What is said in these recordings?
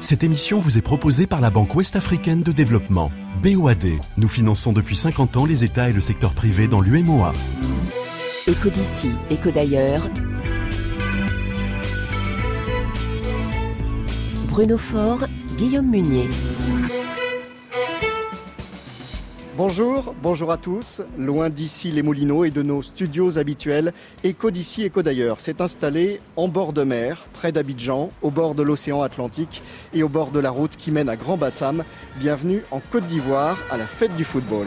Cette émission vous est proposée par la Banque Ouest-Africaine de Développement, BOAD. Nous finançons depuis 50 ans les États et le secteur privé dans l'UMOA. Éco d'ici, éco d'ailleurs. Bruno Faure, Guillaume Munier. Bonjour, bonjour à tous. Loin d'ici les Moulineaux et de nos studios habituels, Éco d'ici, Éco d'ailleurs s'est installé en bord de mer, près d'Abidjan, au bord de l'océan Atlantique et au bord de la route qui mène à Grand Bassam. Bienvenue en Côte d'Ivoire à la fête du football.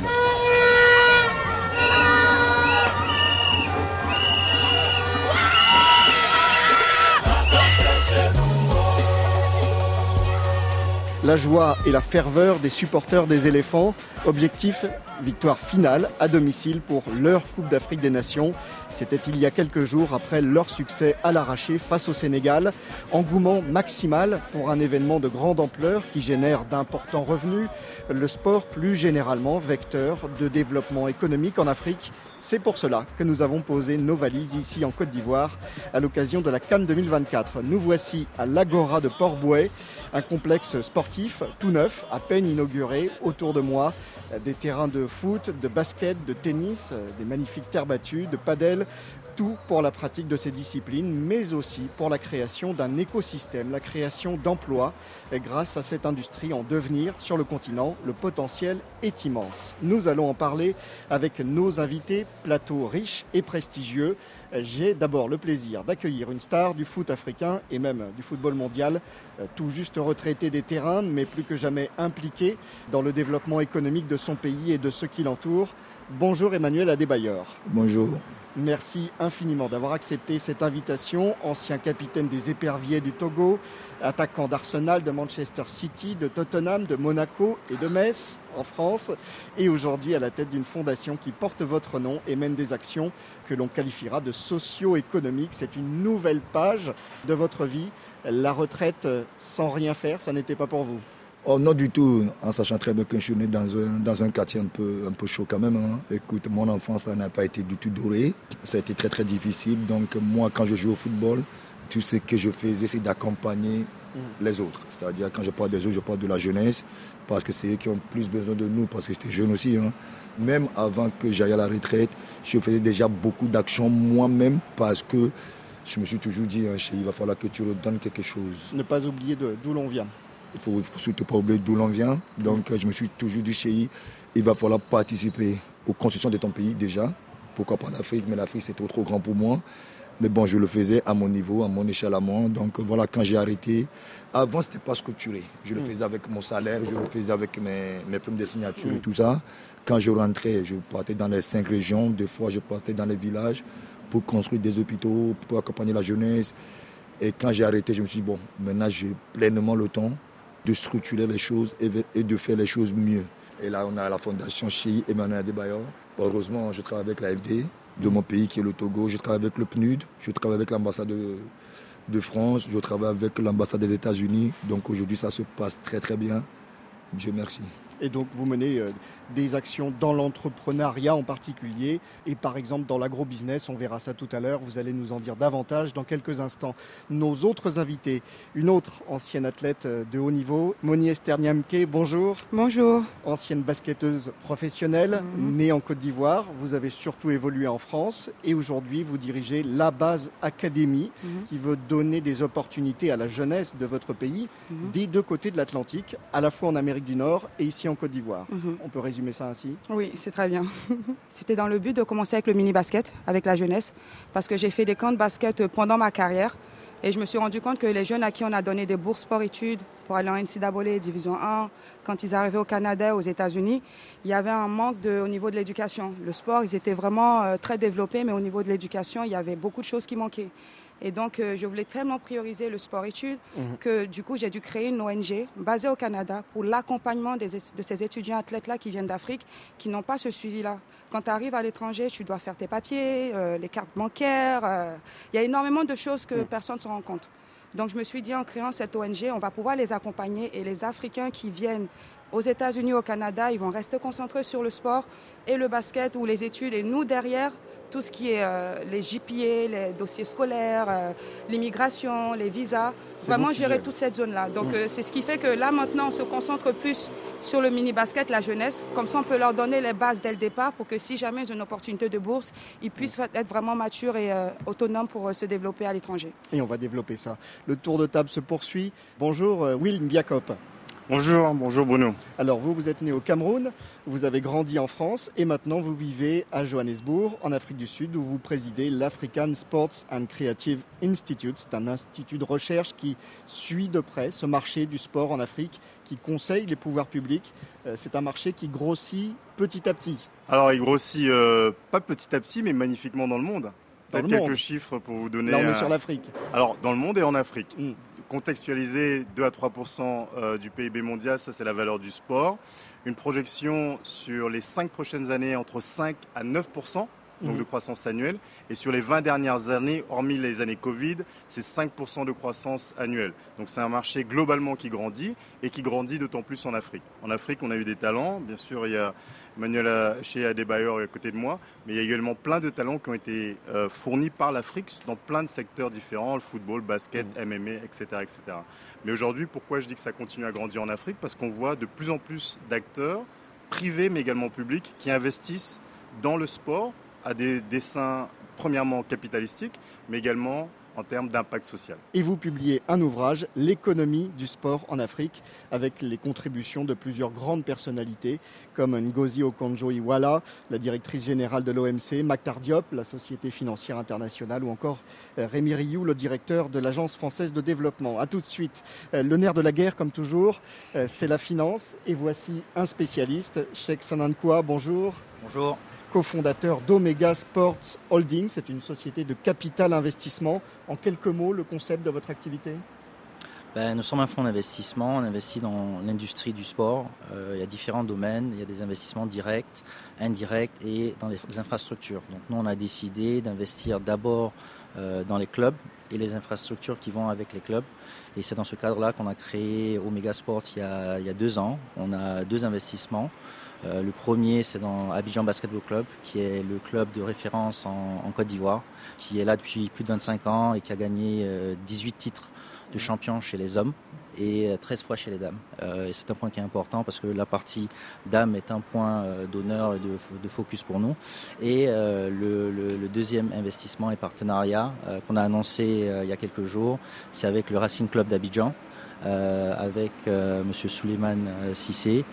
La joie et la ferveur des supporters des éléphants. Objectif, victoire finale à domicile pour leur Coupe d'Afrique des Nations. C'était il y a quelques jours après leur succès à l'arraché face au Sénégal. Engouement maximal pour un événement de grande ampleur qui génère d'importants revenus. Le sport plus généralement vecteur de développement économique en Afrique. C'est pour cela que nous avons posé nos valises ici en Côte d'Ivoire à l'occasion de la Cannes 2024. Nous voici à l'Agora de Port-Bouet, un complexe sportif tout neuf, à peine inauguré. Autour de moi, des terrains de foot, de basket, de tennis, des magnifiques terres battues, de padel, tout pour la pratique de ces disciplines, mais aussi pour la création d'un écosystème, la création d'emplois. Grâce à cette industrie en devenir sur le continent, le potentiel est immense. Nous allons en parler avec nos invités, plateau riche et prestigieux. J'ai d'abord le plaisir d'accueillir une star du foot africain et même du football mondial, tout juste retraité des terrains, mais plus que jamais impliqué dans le développement économique de son pays et de ceux qui l'entourent. Bonjour Emmanuel Adébayor. Bonjour. Merci infiniment d'avoir accepté cette invitation. Ancien capitaine des éperviers du Togo, attaquant d'Arsenal, de Manchester City, de Tottenham, de Monaco et de Metz en France. Et aujourd'hui à la tête d'une fondation qui porte votre nom et mène des actions que l'on qualifiera de socio-économiques. C'est une nouvelle page de votre vie. La retraite sans rien faire, ça n'était pas pour vous Oh non du tout, en sachant très bien que je suis né dans un, dans un quartier un peu, un peu chaud quand même. Hein. Écoute, mon enfance, ça n'a pas été du tout doré. Ça a été très très difficile. Donc moi, quand je joue au football, tout ce que je faisais, c'est d'accompagner les autres. C'est-à-dire quand je parle des autres, je parle de la jeunesse, parce que c'est eux qui ont plus besoin de nous, parce que j'étais jeune aussi. Hein. Même avant que j'aille à la retraite, je faisais déjà beaucoup d'actions moi-même, parce que je me suis toujours dit, hein, il va falloir que tu redonnes quelque chose. Ne pas oublier d'où l'on vient. Il ne faut, surtout pas oublier d'où l'on vient. Donc je me suis toujours dit, chez il va falloir participer aux constructions de ton pays déjà. Pourquoi pas l'Afrique Mais l'Afrique, c'est trop, trop grand pour moi. Mais bon, je le faisais à mon niveau, à mon échelle à moi. Donc voilà, quand j'ai arrêté, avant, c'était pas structuré. Je le faisais avec mon salaire, je le faisais avec mes, mes primes de signature et tout ça. Quand je rentrais, je partais dans les cinq régions. Des fois, je partais dans les villages pour construire des hôpitaux, pour accompagner la jeunesse. Et quand j'ai arrêté, je me suis dit, bon, maintenant, j'ai pleinement le temps de structurer les choses et de faire les choses mieux. Et là, on a la fondation Chéi Emmanuel Adebayor. Heureusement, je travaille avec l'AFD de mon pays qui est le Togo. Je travaille avec le PNUD. Je travaille avec l'ambassade de, de, France. Je travaille avec l'ambassade des États-Unis. Donc aujourd'hui, ça se passe très très bien. Dieu merci. Et donc vous menez des actions dans l'entrepreneuriat en particulier et par exemple dans l'agro-business, on verra ça tout à l'heure, vous allez nous en dire davantage dans quelques instants. Nos autres invités, une autre ancienne athlète de haut niveau, Moni Esterniamke, bonjour. Bonjour. Ancienne basketteuse professionnelle, mmh. née en Côte d'Ivoire, vous avez surtout évolué en France et aujourd'hui vous dirigez la base Académie mmh. qui veut donner des opportunités à la jeunesse de votre pays mmh. des deux côtés de l'Atlantique, à la fois en Amérique du Nord et ici en Côte d'Ivoire. On peut résumer Oui, c'est très bien. C'était dans le but de commencer avec le mini-basket, avec la jeunesse, parce que j'ai fait des camps de basket pendant ma carrière. Et je me suis rendu compte que les jeunes à qui on a donné des bourses sport-études pour aller en NCAA, Division 1, quand ils arrivaient au Canada, aux États-Unis, il y avait un manque de, au niveau de l'éducation. Le sport, ils étaient vraiment euh, très développés, mais au niveau de l'éducation, il y avait beaucoup de choses qui manquaient. Et donc, euh, je voulais tellement prioriser le sport-études Mhm. que du coup, j'ai dû créer une ONG basée au Canada pour l'accompagnement de ces étudiants athlètes-là qui viennent d'Afrique, qui n'ont pas ce suivi-là. Quand tu arrives à l'étranger, tu dois faire tes papiers, euh, les cartes bancaires. euh, Il y a énormément de choses que personne ne se rend compte. Donc, je me suis dit, en créant cette ONG, on va pouvoir les accompagner et les Africains qui viennent aux États-Unis, au Canada, ils vont rester concentrés sur le sport et le basket ou les études. Et nous, derrière, tout ce qui est euh, les JPA, les dossiers scolaires, euh, l'immigration, les visas, vraiment gérer toute cette zone-là. Donc mm. euh, c'est ce qui fait que là maintenant on se concentre plus sur le mini-basket, la jeunesse. Comme ça on peut leur donner les bases dès le départ pour que si jamais ils ont une opportunité de bourse, ils puissent mm. être vraiment matures et autonomes pour se développer à l'étranger. Et on va développer ça. Le tour de table se poursuit. Bonjour Will Mbiakop. Bonjour, bonjour Bruno. Alors vous, vous êtes né au Cameroun, vous avez grandi en France et maintenant vous vivez à Johannesburg, en Afrique du Sud, où vous présidez l'African Sports and Creative Institute. C'est un institut de recherche qui suit de près ce marché du sport en Afrique, qui conseille les pouvoirs publics. Euh, c'est un marché qui grossit petit à petit. Alors il grossit euh, pas petit à petit, mais magnifiquement dans le monde. Dans quelques chiffres pour vous donner. Là, on est sur l'Afrique. Alors, dans le monde et en Afrique. Hmm contextualiser 2 à 3% euh, du PIB mondial, ça c'est la valeur du sport. Une projection sur les 5 prochaines années entre 5 à 9 donc de mmh. croissance annuelle. Et sur les 20 dernières années, hormis les années Covid, c'est 5% de croissance annuelle. Donc c'est un marché globalement qui grandit et qui grandit d'autant plus en Afrique. En Afrique, on a eu des talents. Bien sûr, il y a Manuel chez Adebayor à côté de moi, mais il y a également plein de talents qui ont été euh, fournis par l'Afrique dans plein de secteurs différents, le football, basket, MMA, etc. etc. Mais aujourd'hui, pourquoi je dis que ça continue à grandir en Afrique? Parce qu'on voit de plus en plus d'acteurs, privés mais également publics, qui investissent dans le sport à des dessins premièrement capitalistiques, mais également en termes d'impact social. Et vous publiez un ouvrage, L'économie du sport en Afrique, avec les contributions de plusieurs grandes personnalités, comme Ngozi Okonjo-Iweala, la directrice générale de l'OMC, Maktar Diop, la Société financière internationale, ou encore euh, Rémi Rioux, le directeur de l'Agence française de développement. A tout de suite. Euh, le nerf de la guerre, comme toujours, euh, c'est la finance. Et voici un spécialiste, Sheikh Sanankwa, bonjour. Bonjour cofondateur d'Omega Sports Holding. C'est une société de capital investissement. En quelques mots, le concept de votre activité? Ben, nous sommes un fonds d'investissement, on investit dans l'industrie du sport. Euh, il y a différents domaines, il y a des investissements directs, indirects et dans les, infrastructures. Donc nous, on a décidé d'investir d'abord euh, dans les clubs et les infrastructures qui vont avec les clubs. Et c'est dans ce cadre-là qu'on a créé Omega Sports il y, a, il y a deux ans. On a deux investissements. Euh, le premier, c'est dans Abidjan Basketball Club, qui est le club de référence en, Côte d'Ivoire, qui est là depuis plus de 25 ans et qui a gagné 18 euh, titres de champion chez les hommes et 13 euh, fois chez les dames. et c'est un point qui est important parce que la partie dames est un point d'honneur et de, focus pour nous. Et le, deuxième investissement et partenariat qu'on a annoncé il y a quelques jours, c'est avec le Racing Club d'Abidjan, avec Monsieur Suleiman Sissé.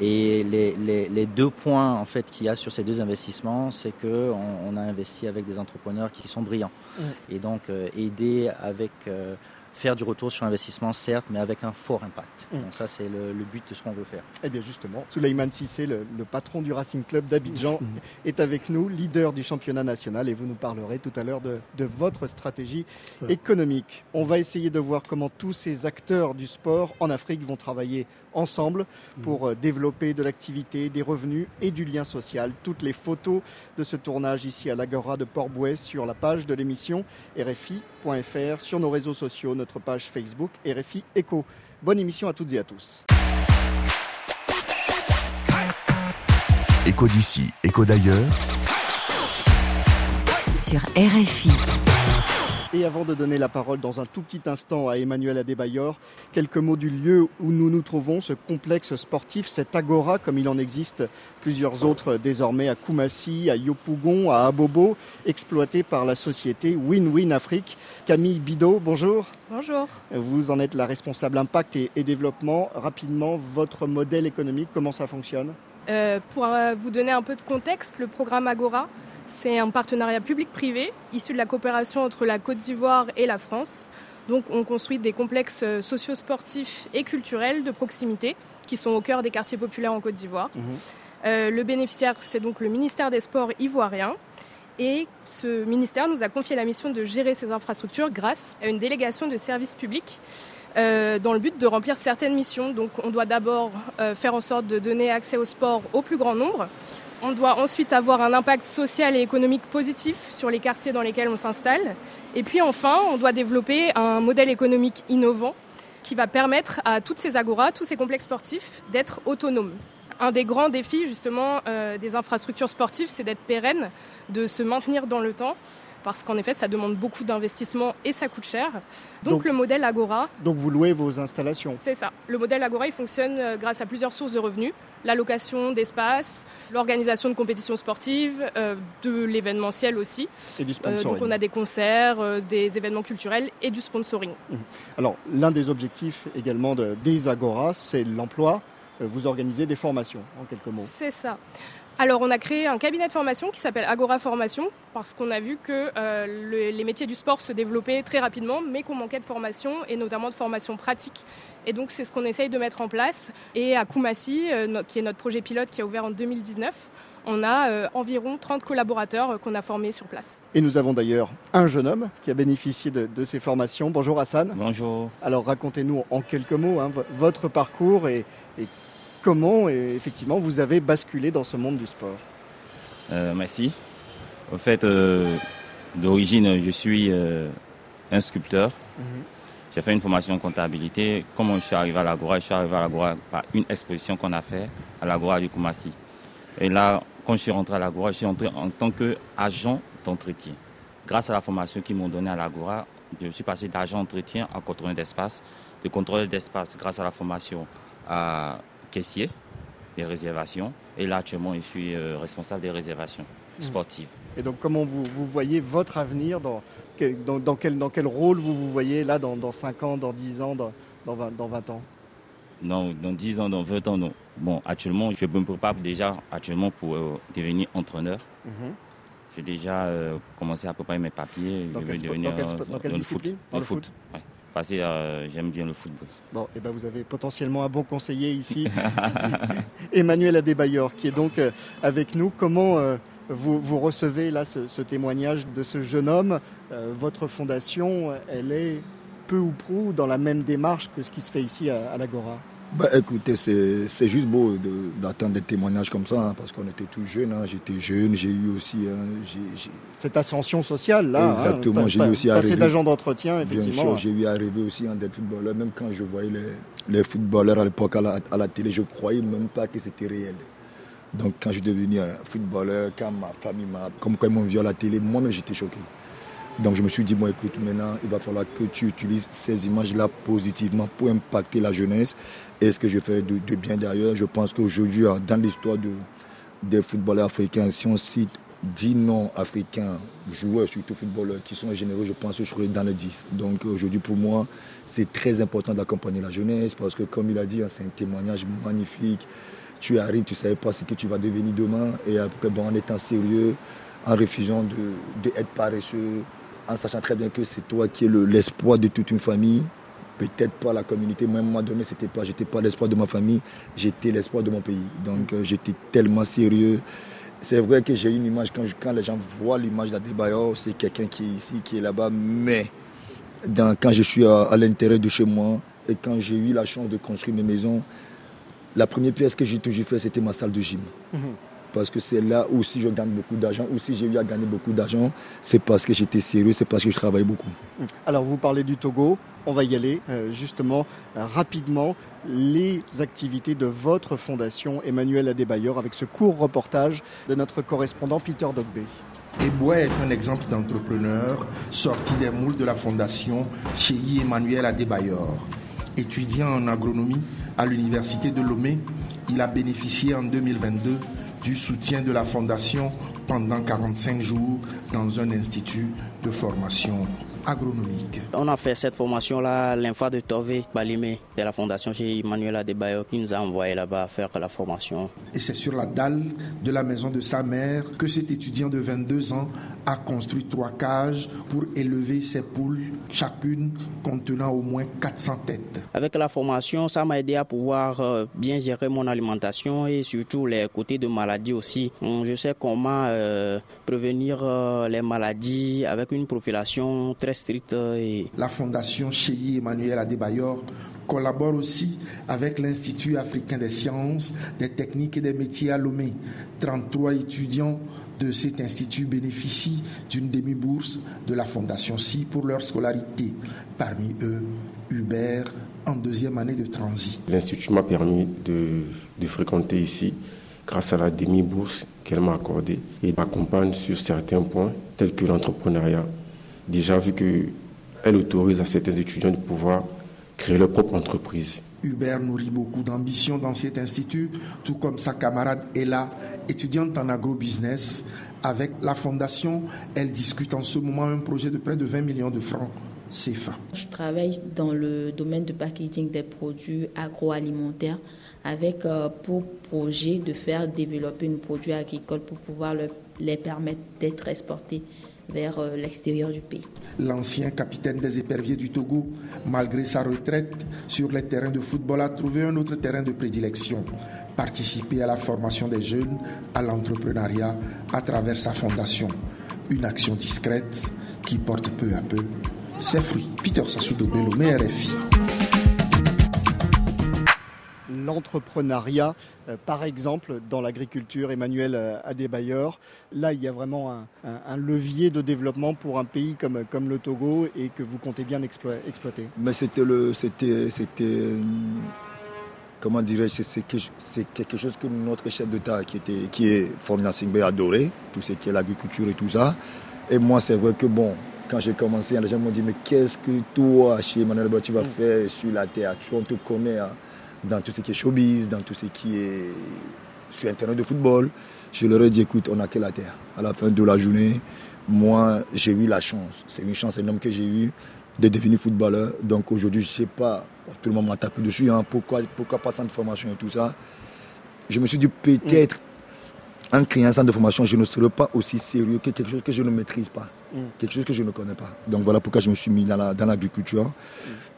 Et les, deux points en fait qu'il y a sur ces deux investissements, c'est qu'on on a investi avec des entrepreneurs qui sont brillants. Et donc euh, aider avec euh, faire du retour sur investissement, certes, mais avec un fort impact. Donc ça, c'est le, but de ce qu'on veut faire. Eh bien justement, Souleymane Sissé, le, patron du Racing Club d'Abidjan, mm. est avec nous, leader du championnat national, et vous nous parlerez tout à l'heure de, votre stratégie économique. On va essayer de voir comment tous ces acteurs du sport en Afrique vont travailler ensemble pour mm. euh, développer de l'activité, des revenus et du lien social. Toutes les photos de ce tournage ici à l'Agora de Port-Bouet sur la page de l'émission RFI.fr, sur nos réseaux sociaux, notre page Facebook RFI Echo. Bonne émission à toutes et à tous. Écho d'ici, écho d'ailleurs. Sur RFI. Et avant de donner la parole dans un tout petit instant à Emmanuel Adebayor, quelques mots du lieu où nous nous trouvons, ce complexe sportif, cet agora comme il en existe plusieurs autres désormais à Koumassi, à Yopougon, à Abobo, exploité par la société Win-Win Afrique. Camille Bidot, bonjour. Bonjour. Vous en êtes la responsable impact et, développement. Rapidement, votre modèle économique, comment ça fonctionne? Euh, Pour euh, vous donner un peu de contexte, le programme Agora, c'est un partenariat public-privé issu de la coopération entre la Côte d'Ivoire et la France. Donc on construit des complexes euh, socio-sportifs et culturels de proximité qui sont au cœur des quartiers populaires en Côte d'Ivoire. Mhm. Euh, le bénéficiaire, c'est donc le ministère des Sports ivoirien. Et ce ministère nous a confié la mission de gérer ces infrastructures grâce à une délégation de services publics euh, dans le but de remplir certaines missions. Donc on doit d'abord faire en sorte de donner accès au sport au plus grand nombre. On doit ensuite avoir un impact social et économique positif sur les quartiers dans lesquels on s'installe. Et puis enfin, on doit développer un modèle économique innovant qui va permettre à toutes ces agoras, tous ces complexes sportifs d'être autonomes. Un des grands défis justement euh, des infrastructures sportives, c'est d'être pérenne, de se maintenir dans le temps parce qu'en effet, ça demande beaucoup d'investissement et ça coûte cher. Donc, le modèle Agora. Donc vous louez vos installations C'est ça. Le modèle Agora, il fonctionne euh, grâce à plusieurs sources de revenus la location d'espace, l'organisation de compétitions sportives, euh, de l'événementiel aussi. Et du sponsoring. donc on a des concerts, euh, des événements culturels et du sponsoring. Mmh. Alors l'un des objectifs également de, des Agora, c'est l'emploi. Vous organisez des formations, en quelques mots. C'est ça. Alors, on a créé un cabinet de formation qui s'appelle Agora Formation parce qu'on a vu que euh, les métiers du sport se développaient très rapidement, mais qu'on manquait de formation et notamment de formation pratique. Et donc, c'est ce qu'on essaye de mettre en place. Et à Koumassi, euh, qui est notre projet pilote qui a ouvert en 2019, on a euh, environ 30 collaborateurs qu'on a formés sur place. Et nous avons d'ailleurs un jeune homme qui a bénéficié de, ces formations. Bonjour Hassan. Bonjour. Alors racontez-nous en quelques mots hein, votre parcours et, et comment effectivement vous avez basculé dans ce monde du sport euh, Merci. Au fait, euh, d'origine, je suis euh, un sculpteur. Mhm. J'ai fait une formation en comptabilité. Comment je suis arrivé à l'Agora Je suis arrivé à l'Agora par une exposition qu'on a fait à l'Agora du Koumassi. Et là, quand je suis rentré à l'Agora, je suis entré en tant qu'agent d'entretien. Grâce à la formation qu'ils m'ont donnée à l'Agora, je suis passé d'agent d'entretien à contrôleur d'espace, de contrôleur d'espace grâce à la formation à caissier des réservations. Et là, actuellement, je suis euh, responsable des réservations mmh. sportives. Et donc, comment vous, vous voyez votre avenir dans, dans, dans, quel, dans quel rôle vous vous voyez là dans, dans 5 ans, dans 10 ans, dans, dans, 20, dans 20 ans? Dans, dans 10 ans, dans 20 ans, non. Bon, actuellement, je me prépare déjà actuellement pour euh, devenir entraîneur. Mmh. J'ai déjà euh, commencé à préparer mes papiers. Dans, je devenir, dans, le foot. Dans le foot, euh, j'aime bien le football. Bon, et eh ben vous avez potentiellement un bon conseiller ici, Emmanuel Adebayor, qui est donc euh, avec nous. Comment euh, vous, recevez là ce, témoignage de ce jeune homme? Votre fondation, elle est peu ou prou dans la même démarche que ce qui se fait ici à l'Agora bah, écoutez, c'est juste beau d'attendre des témoignages comme ça, hein, parce qu'on était tous jeunes. Hein. J'étais jeune, j'ai eu aussi. Hein, Cette ascension sociale, là. Exactement, j'ai eu aussi Passer d'agent d'entretien, effectivement. J'ai eu à rêver aussi d'être footballeur. Même quand je voyais les, les footballeurs à l'époque à la, à la télé, je ne croyais même pas que c'était réel. Donc, quand je suis devenu footballeur, quand ma famille m'a. Comme quand ils m'ont vu à la télé, moi-même, j'étais choqué. Donc je me suis dit, bon écoute, maintenant il va falloir que tu utilises ces images-là positivement pour impacter la jeunesse. Et ce que je fais de, bien derrière, je pense qu'aujourd'hui, hein, dans l'histoire de, des footballeurs africains, si on cite 10 noms africains, joueurs, surtout footballeurs, qui sont généreux, je pense que je serai dans les 10. Donc aujourd'hui, pour moi, c'est très important d'accompagner la jeunesse parce que, comme il a dit, hein, c'est un témoignage magnifique. Tu arrives, tu ne savais pas ce que tu vas devenir demain. Et après, bon, en étant sérieux, en refusant d'être de, paresseux, en sachant très bien que c'est toi qui es l'espoir de toute une famille, peut-être pas la communauté. Moi, à un moment donné, c'était pas, pas l'espoir de ma famille, j'étais l'espoir de mon pays. Donc, euh, j'étais tellement sérieux. C'est vrai que j'ai une image, quand, les gens voient l'image d'Adebayor, c'est quelqu'un qui est ici, qui est là-bas, mais quand je suis à, l'intérieur de chez moi et quand j'ai eu la chance de construire mes maisons, la première pièce que j'ai toujours fait, c'était ma salle de gym. Mhm parce que c'est là où si je gagne beaucoup d'argent, ou si j'ai eu à gagner beaucoup d'argent, c'est parce que j'étais sérieux, c'est parce que je travaille beaucoup. Alors vous parlez du Togo, on va y aller euh, justement euh, rapidement. Les activités de votre fondation Emmanuel Adebayor avec ce court reportage de notre correspondant Peter Dogbe. Eboué est un exemple d'entrepreneur sorti des moules de la fondation chez Emmanuel Adebayor. Étudiant en agronomie à l'université de Lomé, il a bénéficié en 2022 du soutien de la Fondation pendant 45 jours dans un institut de formation agronomique. On a fait cette formation-là, l'infa de Tove Balimé de la Fondation chez Emmanuel Adebayo qui nous a envoyé là-bas faire la formation. Et c'est sur la dalle de la maison de sa mère que cet étudiant de 22 ans a construit trois cages pour élever ses poules, chacune contenant au moins 400 têtes. Avec la formation, ça m'a aidé à pouvoir euh, bien gérer mon alimentation et surtout les côtés de maladie aussi. Je sais comment euh, prévenir euh, les maladies avec une profilation très stricte. Et... La fondation Cheyi Emmanuel Adebayor collabore aussi avec l'Institut africain des sciences, des techniques et des métiers à Lomé. 33 étudiants de cet institut bénéficient d'une demi-bourse de la Fondation Si pour leur scolarité. Parmi eux, Hubert deuxième année de transit. L'Institut m'a permis de, fréquenter ici grâce à la demi-bourse qu'elle m'a accordée et m'accompagne sur certains points tels que l'entrepreneuriat. Déjà vu qu'elle autorise à certains étudiants de pouvoir créer leur propre entreprise. Hubert nourrit beaucoup d'ambition dans cet institut, tout comme sa camarade Ella, étudiante en agrobusiness. Avec la fondation, elle discute en ce moment un projet de près de 20 millions de francs CFA. Je travaille dans le domaine de packaging des produits agroalimentaires avec euh, pour projet de faire développer nos produits agricoles pour pouvoir les permettre d'être exportés vers euh, l'extérieur du pays. L'ancien capitaine des éperviers du Togo, malgré sa retraite sur les terrains de football, a trouvé un autre terrain de prédilection, participer à la formation des jeunes, à l'entrepreneuriat à travers sa fondation. Une action discrète qui porte peu à peu ses fruits. Peter Sassou Bello, RFI l'entrepreneuriat, euh, par exemple dans l'agriculture, Emmanuel euh, Adebayor. Là, il y a vraiment un, levier de développement pour un pays comme, comme le Togo et que vous comptez bien exploiter. Mais c'était le, c'était, c'était, comment dirais-je, c'est, quelque chose que notre chef d'État qui était, qui est Formina Singbe adoré, tout ce qui est l'agriculture et tout ça. Et moi, c'est vrai que bon, quand j'ai commencé, les gens m'ont dit, mais qu'est-ce que toi, chez Emmanuel tu vas mm. faire sur la terre? Tu on te connaît. Hein dans tout ce qui est showbiz, dans tout ce qui est sur Internet de football. Je leur ai dit, écoute, on n'a que la terre. À la fin de la journée, moi, j'ai eu la chance. C'est une chance énorme que j'ai eue de devenir footballeur. Donc aujourd'hui, je ne sais pas, tout le monde m'a tapé dessus, hein, pourquoi, pourquoi pas centre de formation et tout ça? Je me suis dit, peut-être, en créant un centre de formation, je ne serai pas aussi sérieux que quelque chose que je ne maîtrise pas. Mm. Quelque chose que je ne connais pas. Donc voilà pourquoi je me suis mis dans l'agriculture, dans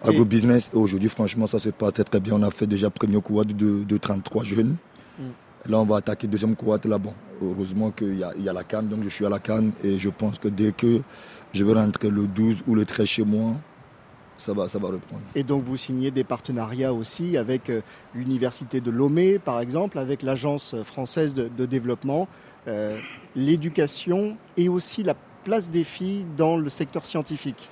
agro-business. Aujourd'hui, franchement, ça se passe très très bien. On a fait déjà premier cohorte de, de 33 jeunes. Mm. Là, on va attaquer deuxième cohorte là. Bon, heureusement qu'il y, y, a la canne, donc je suis à la canne et je pense que dès que je vais rentrer le 12 ou le 13 chez moi, ça va, ça va reprendre. Et donc vous signez des partenariats aussi avec euh, l'université de Lomé, par exemple, avec l'agence française de, développement, euh, l'éducation et aussi la place des filles dans le secteur scientifique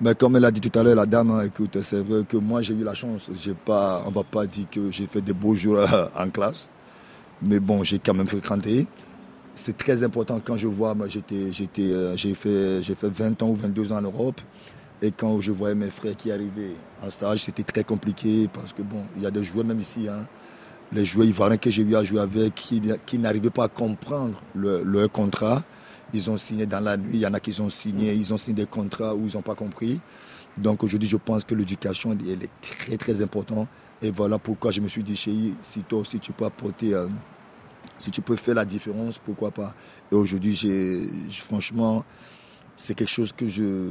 mais comme elle a dit tout à l'heure, la dame, écoute, c'est vrai que moi j'ai eu la chance. J'ai pas, on va pas dire que j'ai fait des beaux jours en classe, mais bon, j'ai quand même fréquenté. C'est très important quand je vois, moi j'étais, j'étais, euh, j'ai fait, j'ai fait 20 ans ou 22 ans en Europe, et quand je voyais mes frères qui arrivaient en stage, c'était très compliqué parce que bon, il y a des joueurs même ici, hein, les joueurs ivoiriens que j'ai eu à jouer avec, qui, qui n'arrivaient pas à comprendre leur contrat ils ont signé dans la nuit, il y en a qui ont signé, ils ont signé des contrats où ils n'ont pas compris. Donc aujourd'hui, je pense que l'éducation, elle est très très importante. Et voilà pourquoi je me suis dit, chérie, si toi aussi tu peux apporter, euh, si tu peux faire la différence, pourquoi pas. Et aujourd'hui, franchement, c'est quelque chose que je,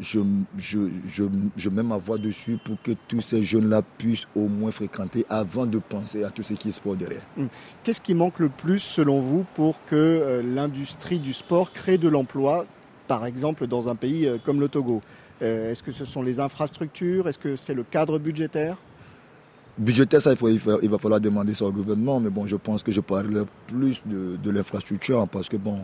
je, je, je, je, mets ma voix dessus pour que tous ces jeunes-là puissent au moins fréquenter avant de penser à tout ce qui est sport derrière. Hum. Qu'est-ce qui manque le plus selon vous pour que euh, l'industrie du sport crée de l'emploi, par exemple dans un pays euh, comme le Togo? Euh, Est-ce que ce sont les infrastructures? Est-ce que c'est le cadre budgétaire? Budgétaire, ça, il, il, va falloir demander ça au gouvernement, mais bon, je pense que je parlerai plus de, de l'infrastructure parce que bon,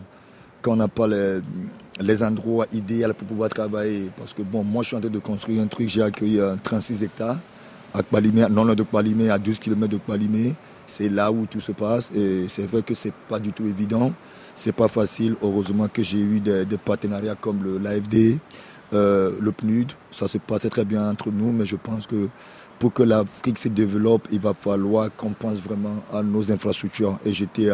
on n'a pas les, endroits idéaux pour pouvoir travailler. Parce que bon, moi je suis en train de construire un truc, j'ai accueilli 36 hectares à Kbalimé, non loin de Kbalimé, à 12 km de Kbalimé. C'est là où tout se passe et c'est vrai que c'est pas du tout évident. C'est pas facile. Heureusement que j'ai eu des, partenariats comme l'AFD, euh, le PNUD. Ça se passe très bien entre nous, mais je pense que pour que l'Afrique se développe, il va falloir qu'on pense vraiment à nos infrastructures. Et j'étais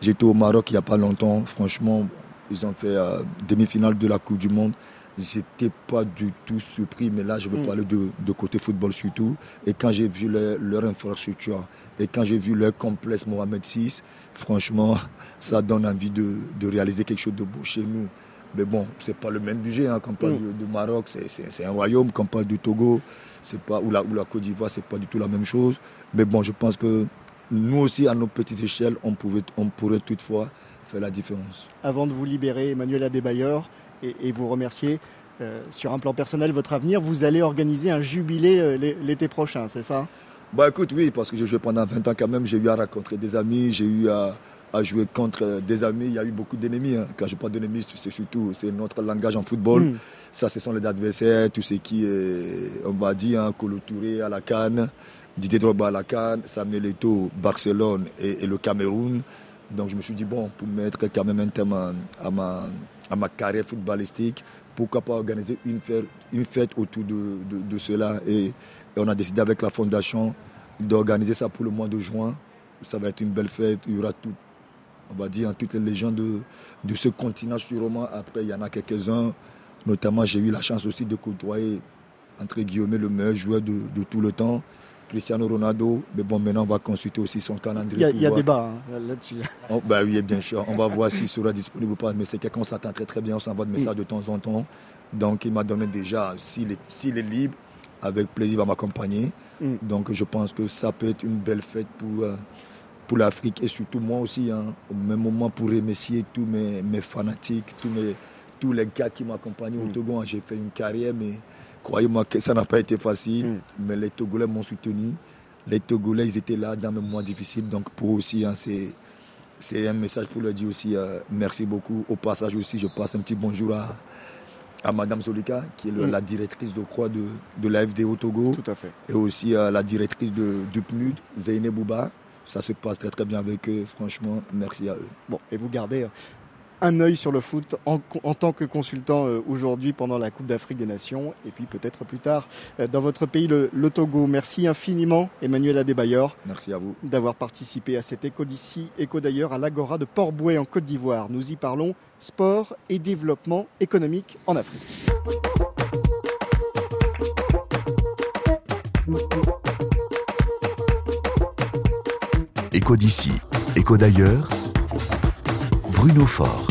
J'étais au Maroc il n'y a pas longtemps. Franchement, ils ont fait euh, demi-finale de la Coupe du Monde. J'étais pas du tout surpris, mais là, je veux mm. parler de, côté football surtout. Et quand j'ai vu leur, infrastructure et quand j'ai vu leur complexe Mohamed VI, franchement, ça donne envie de, réaliser quelque chose de beau chez nous. Mais bon, c'est pas le même budget. Hein. Quand on parle mm. de, Maroc, c'est un royaume. Quand on parle du Togo, c'est pas, ou la, ou la Côte d'Ivoire, c'est pas du tout la même chose. Mais bon, je pense que nous aussi, à nos petites échelles, on, pouvait, on pourrait toutefois faire la différence. Avant de vous libérer, Emmanuel Adebayor, et, et vous remercier, euh, sur un plan personnel, votre avenir, vous allez organiser un jubilé euh, l'été prochain, c'est ça? Bah écoute, oui, parce que j'ai joué pendant 20 ans quand même, j'ai eu à rencontrer des amis, j'ai eu à, à jouer contre des amis. Il y a eu beaucoup d'ennemis. Hein. Quand je parle d'ennemis, c'est surtout c'est notre langage en football. Mm. Ça, ce sont les adversaires, tout ce qui est, on va dire, hein, à la Cannes, Didier Drogba à la Cannes, Samuel Eto'o, Barcelone et, le Cameroun. Donc je me suis dit, bon, pour mettre quand même un thème à, ma, à ma carrière footballistique, pourquoi pas organiser une fête, une fête autour de, de, cela? Et, et, on a décidé avec la fondation d'organiser ça pour le mois de juin. Ça va être une belle fête. Il y aura tout, on va dire, toutes les légendes de, de ce continent sûrement. Après, il y en a quelques-uns. Notamment, j'ai eu la chance aussi de côtoyer, entre guillemets, le meilleur joueur de, de tout le temps. Cristiano Ronaldo. Mais bon, maintenant, on va consulter aussi son calendrier. Il y a, débat hein, là-dessus. Oh, bah oui, bien sûr. On va voir s'il sera disponible ou pas. Mais c'est quelqu'un qu'on s'attend très très bien. On s'envoie des messages de temps en temps. Donc, il m'a donné déjà, s'il est, est, libre, avec plaisir, il va m'accompagner. Mm. Donc, je pense que ça peut être une belle fête pour, euh, pour l'Afrique et surtout moi aussi. Hein, au même moment, pour remercier tous mes, mes fanatiques, tous, mes, tous les gars qui m'accompagnent au mm. Togo. Hein. J'ai fait une carrière, mais Croyez-moi que ça n'a pas été facile, mm. mais les Togolais m'ont soutenu. Les Togolais, ils étaient là dans mes moments difficiles. Donc pour eux aussi, hein, c'est, un message pour leur dire aussi euh, merci beaucoup. Au passage aussi, je passe un petit bonjour à, à Madame Solika, qui est mm. la directrice de croix de, de l'AFD au Togo. Tout à fait. Et aussi à la directrice de, du PNUD, Zeine Bouba. Ça se passe très très bien avec eux. Franchement, merci à eux. Bon, et vous gardez hein, un œil sur le foot en, tant que consultant euh, aujourd'hui pendant la Coupe d'Afrique des Nations et puis peut-être plus tard euh, dans votre pays, le, Togo. Merci infiniment, Emmanuel Adebayor. Merci à vous. D'avoir participé à cet écho d'ici, écho d'ailleurs à l'Agora de Port-Bouet en Côte d'Ivoire. Nous y parlons sport et développement économique en Afrique. Écho d'ici, écho d'ailleurs. Bruno Fort.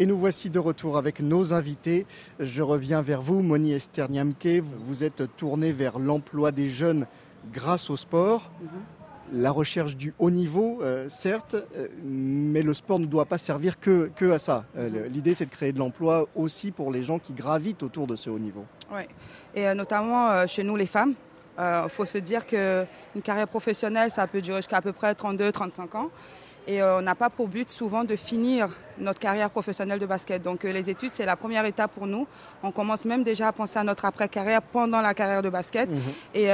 Et nous voici de retour avec nos invités. Je reviens vers vous, Moni Esterniamke. Vous vous êtes tourné vers l'emploi des jeunes grâce au sport. Mhm. La recherche du haut niveau, euh, certes, euh, mais le sport ne doit pas servir que, que à ça. Euh, mhm. L'idée, c'est de créer de l'emploi aussi pour les gens qui gravitent autour de ce haut niveau. Oui, et notamment chez nous, les femmes. Il faut se dire qu'une carrière professionnelle, ça peut durer jusqu'à à peu près 32-35 ans. Et on n'a pas pour but souvent de finir notre carrière professionnelle de basket. Donc euh, les études, c'est la première étape pour nous. On commence même déjà à penser à notre après-carrière pendant la carrière de basket. Mhm. Et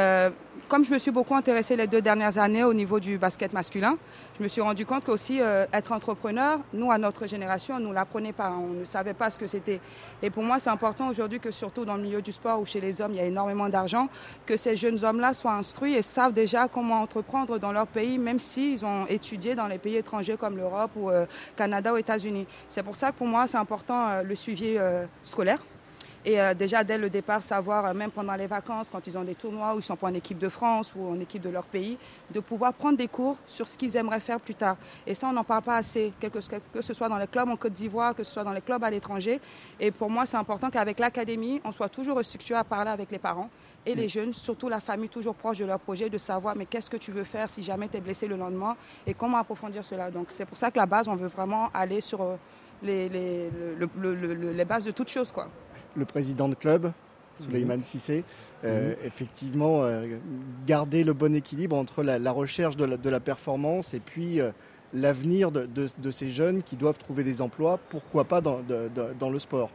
comme je me suis beaucoup intéressée les deux dernières années au niveau du basket masculin, je me suis rendu compte qu'aussi euh, être entrepreneur, nous à notre génération, on nous l'apprenait pas, on ne savait pas ce que c'était. Et pour moi, c'est important aujourd'hui que surtout dans le milieu du sport où chez les hommes il y a énormément d'argent, que ces jeunes hommes-là soient instruits et savent déjà comment entreprendre dans leur pays, même s'ils ont étudié dans les pays étrangers comme l'Europe ou euh, Canada ou États-Unis. C'est pour ça que pour moi, c'est important euh, le suivi scolaire. Et euh, déjà, dès le départ, savoir, euh, même pendant les vacances, quand ils ont des tournois ou ils sont pas en équipe de France ou en équipe de leur pays, de pouvoir prendre des cours sur ce qu'ils aimeraient faire plus tard. Et ça, on n'en parle pas assez, que, ce soit dans les clubs en Côte d'Ivoire, que ce soit dans les clubs à l'étranger. Et pour moi, c'est important qu'avec l'académie, on soit toujours restructuré à parler avec les parents et les jeunes, surtout la famille toujours proche de leur projet, de savoir mais qu'est-ce que tu veux faire si jamais tu es blessé le lendemain et comment approfondir cela. Donc c'est pour ça que la base, on veut vraiment aller sur euh, les, bases de toutes choses. Quoi le président de club, Suleiman mhm. Sissé, euh, mhm. effectivement euh, garder le bon équilibre entre la, recherche de la, performance et puis euh, l'avenir de, ces jeunes qui doivent trouver des emplois, pourquoi pas dans, le sport.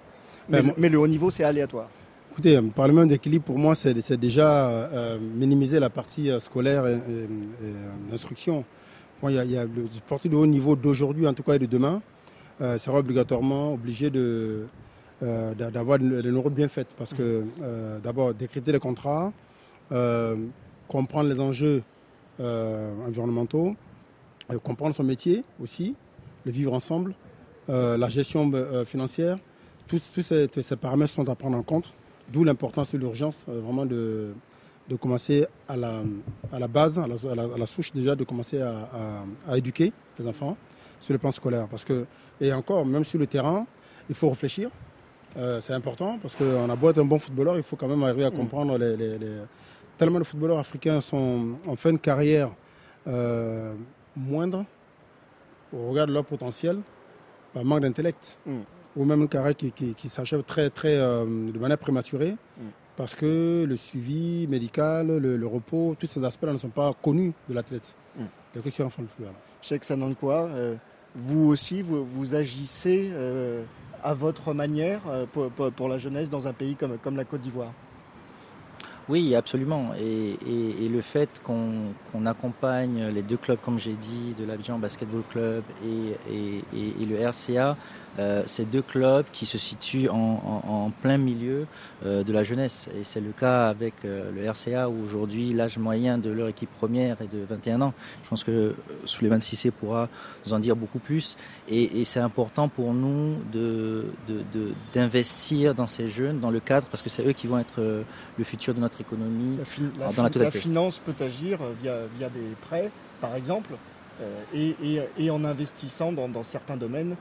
Ben, mais, le haut niveau, c'est aléatoire. Écoutez, parler même d'équilibre, pour moi, c'est déjà minimiser la partie scolaire et, instruction. Il y, a, y, a le sportif de haut niveau d'aujourd'hui, en tout cas, et de demain, sera obligatoirement obligé de euh, d'avoir les neurones bien faites. Parce que euh, d'abord, décrypter les contrats, euh, comprendre les enjeux environnementaux, comprendre son métier aussi, le vivre ensemble, la gestion financière, tous, ces, paramètres sont à prendre en compte, d'où l'importance et l'urgence vraiment de, de commencer à la, à la base, à la, souche déjà, de commencer à, à, éduquer les enfants sur le plan scolaire. Parce que, et encore, même sur le terrain, il faut réfléchir, euh, c'est important parce qu'on a beau être un bon footballeur, il faut quand même arriver à mm. comprendre les, tellement de footballeurs africains sont en fin de carrière euh, moindre au regard de leur potentiel par manque d'intellect mm. ou même une carrière qui, s'achève très, très, euh, de manière prématurée. Mm. parce que le suivi médical, le, repos, tous ces aspects-là ne sont pas connus de l'athlète. Les questions enfants de Cheikh euh, vous aussi, vous, vous agissez à votre manière euh, pour, la jeunesse dans un pays comme, comme la Côte d'Ivoire oui, absolument. Et, le fait qu'on accompagne les deux clubs, comme j'ai dit, de l'Abidjan Basketball Club et, et le RCA, euh, ces deux clubs qui se situent en, plein milieu euh, de la jeunesse. Et c'est le cas avec euh, le RCA où aujourd'hui l'âge moyen de leur équipe première est de 21 ans. Je pense que Souleymane Sissé pourra nous en dire beaucoup plus. Et, c'est important pour nous d'investir de, dans ces jeunes, dans le cadre, parce que c'est eux qui vont être le futur de notre économie. La, dans la, la finance peut agir via, via des prêts, par exemple, et, et, en investissant dans, dans certains domaines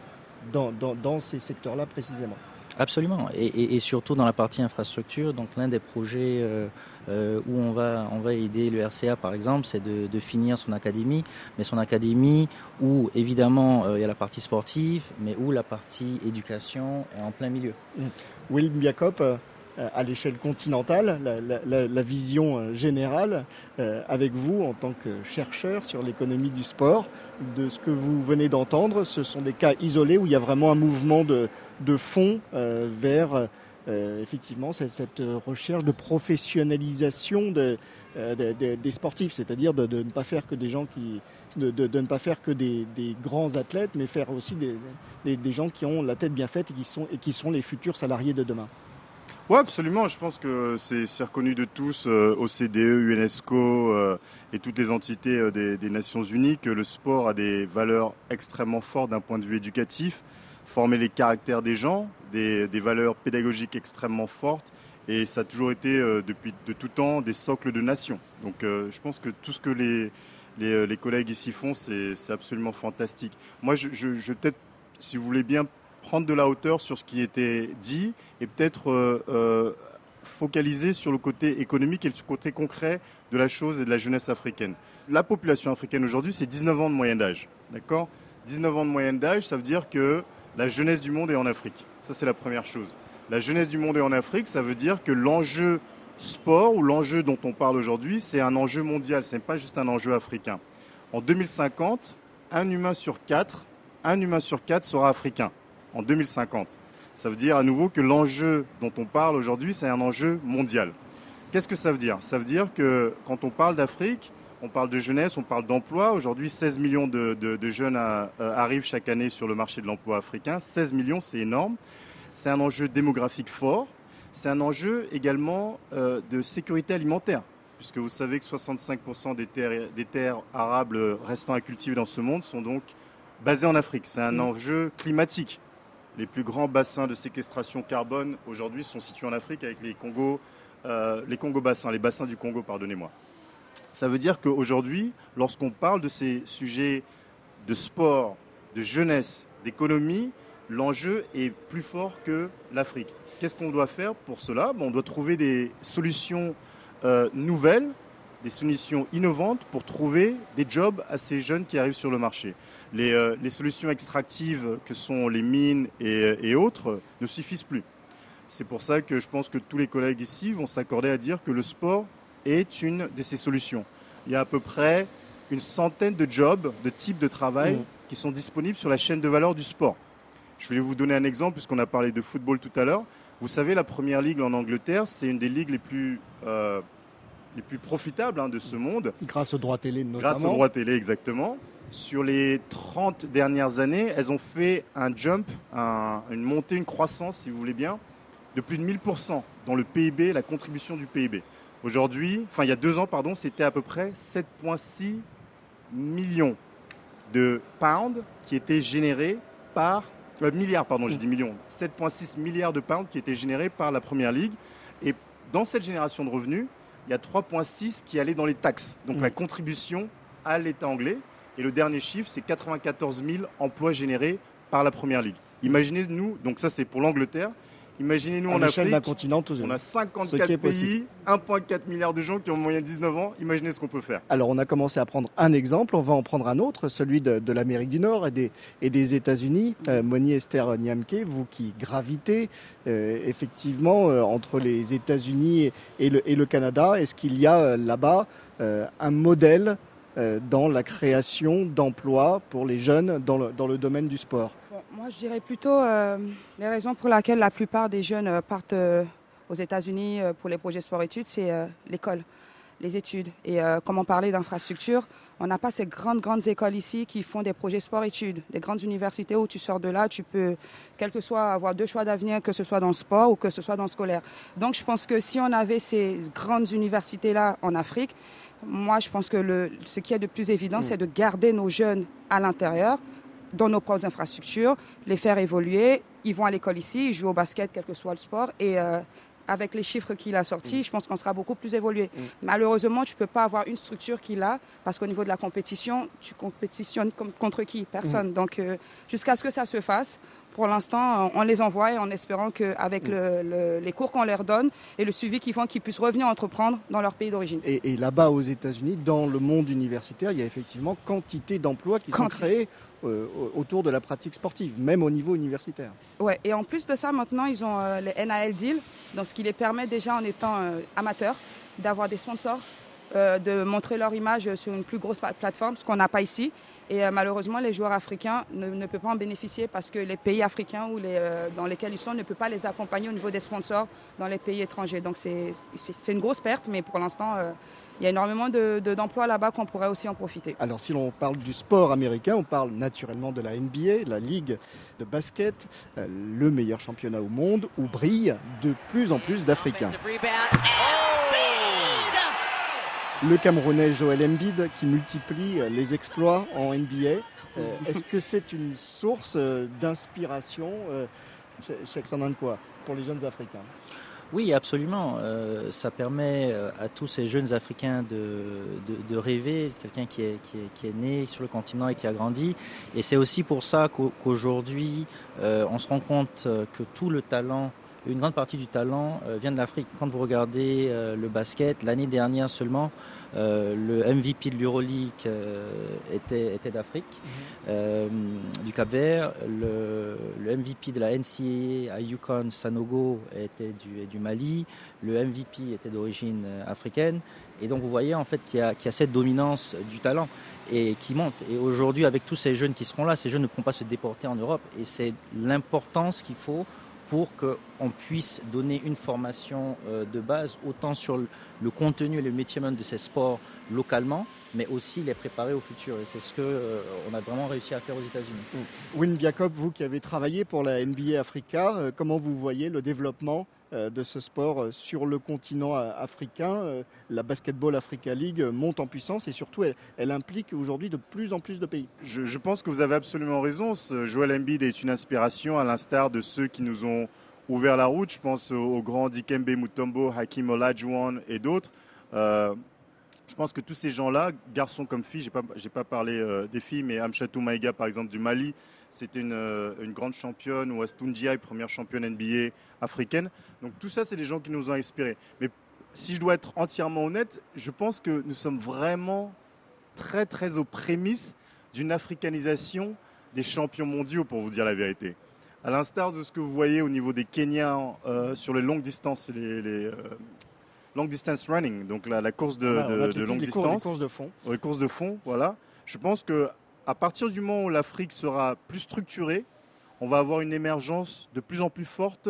dans, ces secteurs-là précisément. Absolument, et, surtout dans la partie infrastructure. Donc l'un des projets euh, euh, où on va, on va aider le RCA par exemple, c'est de, finir son académie, mais son académie où évidemment euh, il y a la partie sportive, mais où la partie éducation est en plein milieu. Mmh. Will à l'échelle continentale, la, vision euh, générale euh, avec vous en tant que chercheur sur l'économie du sport. De ce que vous venez d'entendre, ce sont des cas isolés où il y a vraiment un mouvement de, de fond euh, vers effectivement cette, recherche de professionnalisation de, des sportifs, c'est-à-dire de, ne pas faire que des gens qui de, ne pas faire que des, grands athlètes, mais faire aussi des, des, gens qui ont la tête bien faite et qui sont, et qui sont les futurs salariés de demain. Oui, absolument. Je pense que c'est reconnu de tous, euh, OCDE, UNESCO euh, et toutes les entités euh, des, Nations Unies, que le sport a des valeurs extrêmement fortes d'un point de vue éducatif, former les caractères des gens, des, valeurs pédagogiques extrêmement fortes. Et ça a toujours été, depuis de tout temps, des socles de nation. Donc je pense que tout ce que les, les, collègues ici font, c'est absolument fantastique. Moi, je, je, je peut-être, si vous voulez bien, prendre de la hauteur sur ce qui était dit et peut-être euh, euh, focaliser sur le côté économique et le côté concret de la chose et de la jeunesse africaine. La population africaine aujourd'hui, c'est 19 ans de moyenne d'âge. D'accord? 19 ans de moyenne d'âge, ça veut dire que la jeunesse du monde est en Afrique. Ça, c'est la première chose. La jeunesse du monde est en Afrique, ça veut dire que l'enjeu sport ou l'enjeu dont on parle aujourd'hui, c'est un enjeu mondial, ce n'est pas juste un enjeu africain. En 2050, un humain sur quatre, un humain sur quatre sera africain en 2050. Ça veut dire à nouveau que l'enjeu dont on parle aujourd'hui, c'est un enjeu mondial. Qu'est-ce que ça veut dire? Ça veut dire que quand on parle d'Afrique, on parle de jeunesse, on parle d'emploi. Aujourd'hui, 16 millions de, jeunes euh, arrivent chaque année sur le marché de l'emploi africain. 16 millions, c'est énorme. C'est un enjeu démographique fort. C'est un enjeu également euh, de sécurité alimentaire, puisque vous savez que 65% des terres, des terres arables restant à cultiver dans ce monde sont donc basées en Afrique. C'est un mmh. enjeu climatique. Les plus grands bassins de séquestration carbone aujourd'hui sont situés en Afrique avec les Congo, euh, les Congo bassins, les bassins du Congo, pardonnez-moi. Ça veut dire qu'aujourd'hui, lorsqu'on parle de ces sujets de sport, de jeunesse, d'économie, l'enjeu est plus fort que l'Afrique. Qu'est-ce qu'on doit faire pour cela? On doit trouver des solutions euh, nouvelles, des solutions innovantes pour trouver des jobs à ces jeunes qui arrivent sur le marché. Euh, les, solutions extractives que sont les mines et, autres ne suffisent plus. C'est pour ça que je pense que tous les collègues ici vont s'accorder à dire que le sport est une de ces solutions. Il y a à peu près une centaine de jobs, de types de travail mmh. qui sont disponibles sur la chaîne de valeur du sport. Je vais vous donner un exemple puisqu'on a parlé de football tout à l'heure. Vous savez, la première ligue en Angleterre, c'est une des ligues les plus, euh, les plus profitables hein, de ce monde. Grâce aux droits télé notamment. Grâce aux droits télé, exactement sur les 30 dernières années, elles ont fait un jump, une montée, une croissance, si vous voulez bien, de plus de 1000% dans le PIB, la contribution du PIB. Aujourd'hui, enfin il y a deux ans, pardon, c'était à peu près 7,6 millions de pounds qui étaient générés par euh, milliards, pardon, j'ai dit millions, 7,6 milliards de pounds qui étaient générés par la Première Ligue. Et dans cette génération de revenus, il y a 3,6 qui allaient dans les taxes, donc la contribution à l'État anglais. Et le dernier chiffre, c'est 94 000 emplois générés par la Première Ligue. Imaginez-nous, donc ça c'est pour l'Angleterre, Imaginez-nous en Afrique, d'un continent, tout- on a ce 54 qui est pays, possible. 1,4 milliard de gens qui ont en moyenne 19 ans. Imaginez ce qu'on peut faire. Alors on a commencé à prendre un exemple, on va en prendre un autre, celui de, de l'Amérique du Nord et des, et des États-Unis. Euh, Moni Esther Niamke, vous qui gravitez euh, effectivement euh, entre les États-Unis et, et le, et le Canada, est-ce qu'il y a là-bas un modèle dans la création d'emplois pour les jeunes dans le, domaine du sport moi, je dirais plutôt euh, les raisons pour lesquelles la plupart des jeunes euh, partent euh, aux États-Unis euh, pour les projets sport-études, c'est euh, l'école, les études. Et euh, comme on parlait d'infrastructures, on n'a pas ces grandes, grandes écoles ici qui font des projets sport-études, des grandes universités où tu sors de là, tu peux, quel que soit, avoir deux choix d'avenir, que ce soit dans le sport ou que ce soit dans le scolaire. Donc, je pense que si on avait ces grandes universités-là en Afrique, moi, je pense que le, ce qui est de plus évident, c'est de garder nos jeunes à l'intérieur, dans nos propres infrastructures, les faire évoluer. Ils vont à l'école ici, ils jouent au basket, quel que soit le sport. Et euh, avec les chiffres qu'il a sortis, je pense qu'on sera beaucoup plus évolué. Malheureusement, tu ne peux pas avoir une structure qu'il a, parce qu'au niveau de la compétition, tu compétitionnes contre qui? Personne. Donc, euh, jusqu'à ce que ça se fasse, pour l'instant, on les envoie en espérant qu'avec le- le- les cours qu'on leur donne et le suivi qu'ils font, qu'ils puissent revenir entreprendre dans leur pays d'origine. Et, et là-bas aux États-Unis, dans le monde universitaire, il y a effectivement quantité d'emplois qui sont créés euh, autour de la pratique sportive, même au niveau universitaire. Ouais, et en plus de ça, maintenant, ils ont euh, les NAL deals, donc ce qui les permet déjà, en étant euh, amateurs, d'avoir des sponsors, de montrer leur image sur une plus grosse pla- plateforme, ce qu'on n'a pas ici. Et malheureusement, les joueurs africains ne, peuvent pas en bénéficier parce que les pays africains ou dans lesquels ils sont ne peuvent pas les accompagner au niveau des sponsors dans les pays étrangers. Donc c'est une grosse perte, mais pour l'instant, il y a énormément de- de- d'emplois là-bas qu'on pourrait aussi en profiter. Alors si l'on parle du sport américain, on parle naturellement de la NBA, la ligue de basket, euh, le meilleur championnat au monde où brillent de plus en plus d'Africains. Le Camerounais Joël Embiid qui multiplie euh, les exploits en NBA. Euh, Est-ce que c'est une source d'inspiration Xandan quoi pour les jeunes Africains? Oui, absolument. Euh, ça permet euh, à tous ces jeunes Africains de, rêver, quelqu'un qui est, né sur le continent et qui a grandi. Et c'est aussi pour ça qu'au- qu'aujourd'hui, euh, on se rend compte que tout le talent, une grande partie du talent vient de l'Afrique. Quand vous regardez le basket, l'année dernière seulement, euh, le MVP de l'Euroleague euh, était, était d'Afrique, euh, du Cap Vert. Le, le MVP de la NCAA à Yukon, Sanogo, était du, du Mali. Le MVP était d'origine africaine. Et donc vous voyez en fait qu'il y, a- qu'il y a cette dominance du talent et qui monte. Et aujourd'hui, avec tous ces jeunes qui seront là, ces jeunes ne pourront pas se déporter en Europe. Et c'est l'importance qu'il faut pour qu'on puisse donner une formation euh, de base, autant sur le, contenu et le métier même de ces sports localement, mais aussi les préparer au futur. Et c'est ce qu'on on a vraiment réussi à faire aux États-Unis. Win Jacob, vous qui avez travaillé pour la NBA Africa, euh, comment vous voyez le développement euh, de ce sport euh, sur le continent euh, africain Euh, La Basketball Africa League euh, monte en puissance et surtout elle, implique aujourd'hui de plus en plus de pays. Je, pense que vous avez absolument raison. Joel Embiid est une inspiration à l'instar de ceux qui nous ont ouvert la route. Je pense aux, grands Dikembe Mutombo, Hakim Olajuwon et d'autres. Euh, je pense que tous ces gens-là, garçons comme filles, j'ai pas, pas parlé euh, des filles, mais Amchatou Maïga, par exemple, du Mali, c'était une, euh, une grande championne, ou Astundia, première championne NBA africaine. Donc tout ça, c'est des gens qui nous ont inspirés. Mais si je dois être entièrement honnête, je pense que nous sommes vraiment très, très aux prémices d'une africanisation des champions mondiaux, pour vous dire la vérité. À l'instar de ce que vous voyez au niveau des Kenyans euh, sur les longues distances, les, les, euh, long distance running, donc la, la course de, longue cours- les distance, courses de fond. les courses de fond, voilà. Je pense que à partir du moment où l'Afrique sera plus structurée, on va avoir une émergence de plus en plus forte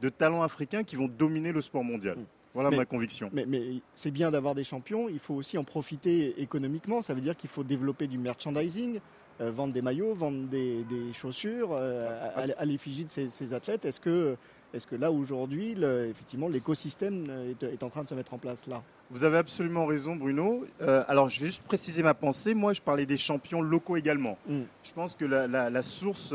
de talents africains qui vont dominer le sport mondial. Voilà Mais- ma conviction. Mais, mais c'est bien d'avoir des champions, il faut aussi en profiter économiquement. Ça veut dire qu'il faut développer du merchandising, euh, vendre des maillots, vendre des, des chaussures euh, à, à l'effigie de ces, ces athlètes. Est-ce que, est que là, aujourd'hui, effectivement, l'écosystème est, est en train de se mettre en place là? Vous avez absolument raison, Bruno. Euh, alors, je vais juste préciser ma pensée. Moi, je parlais des champions locaux également. Mm. Je pense que la, la- la source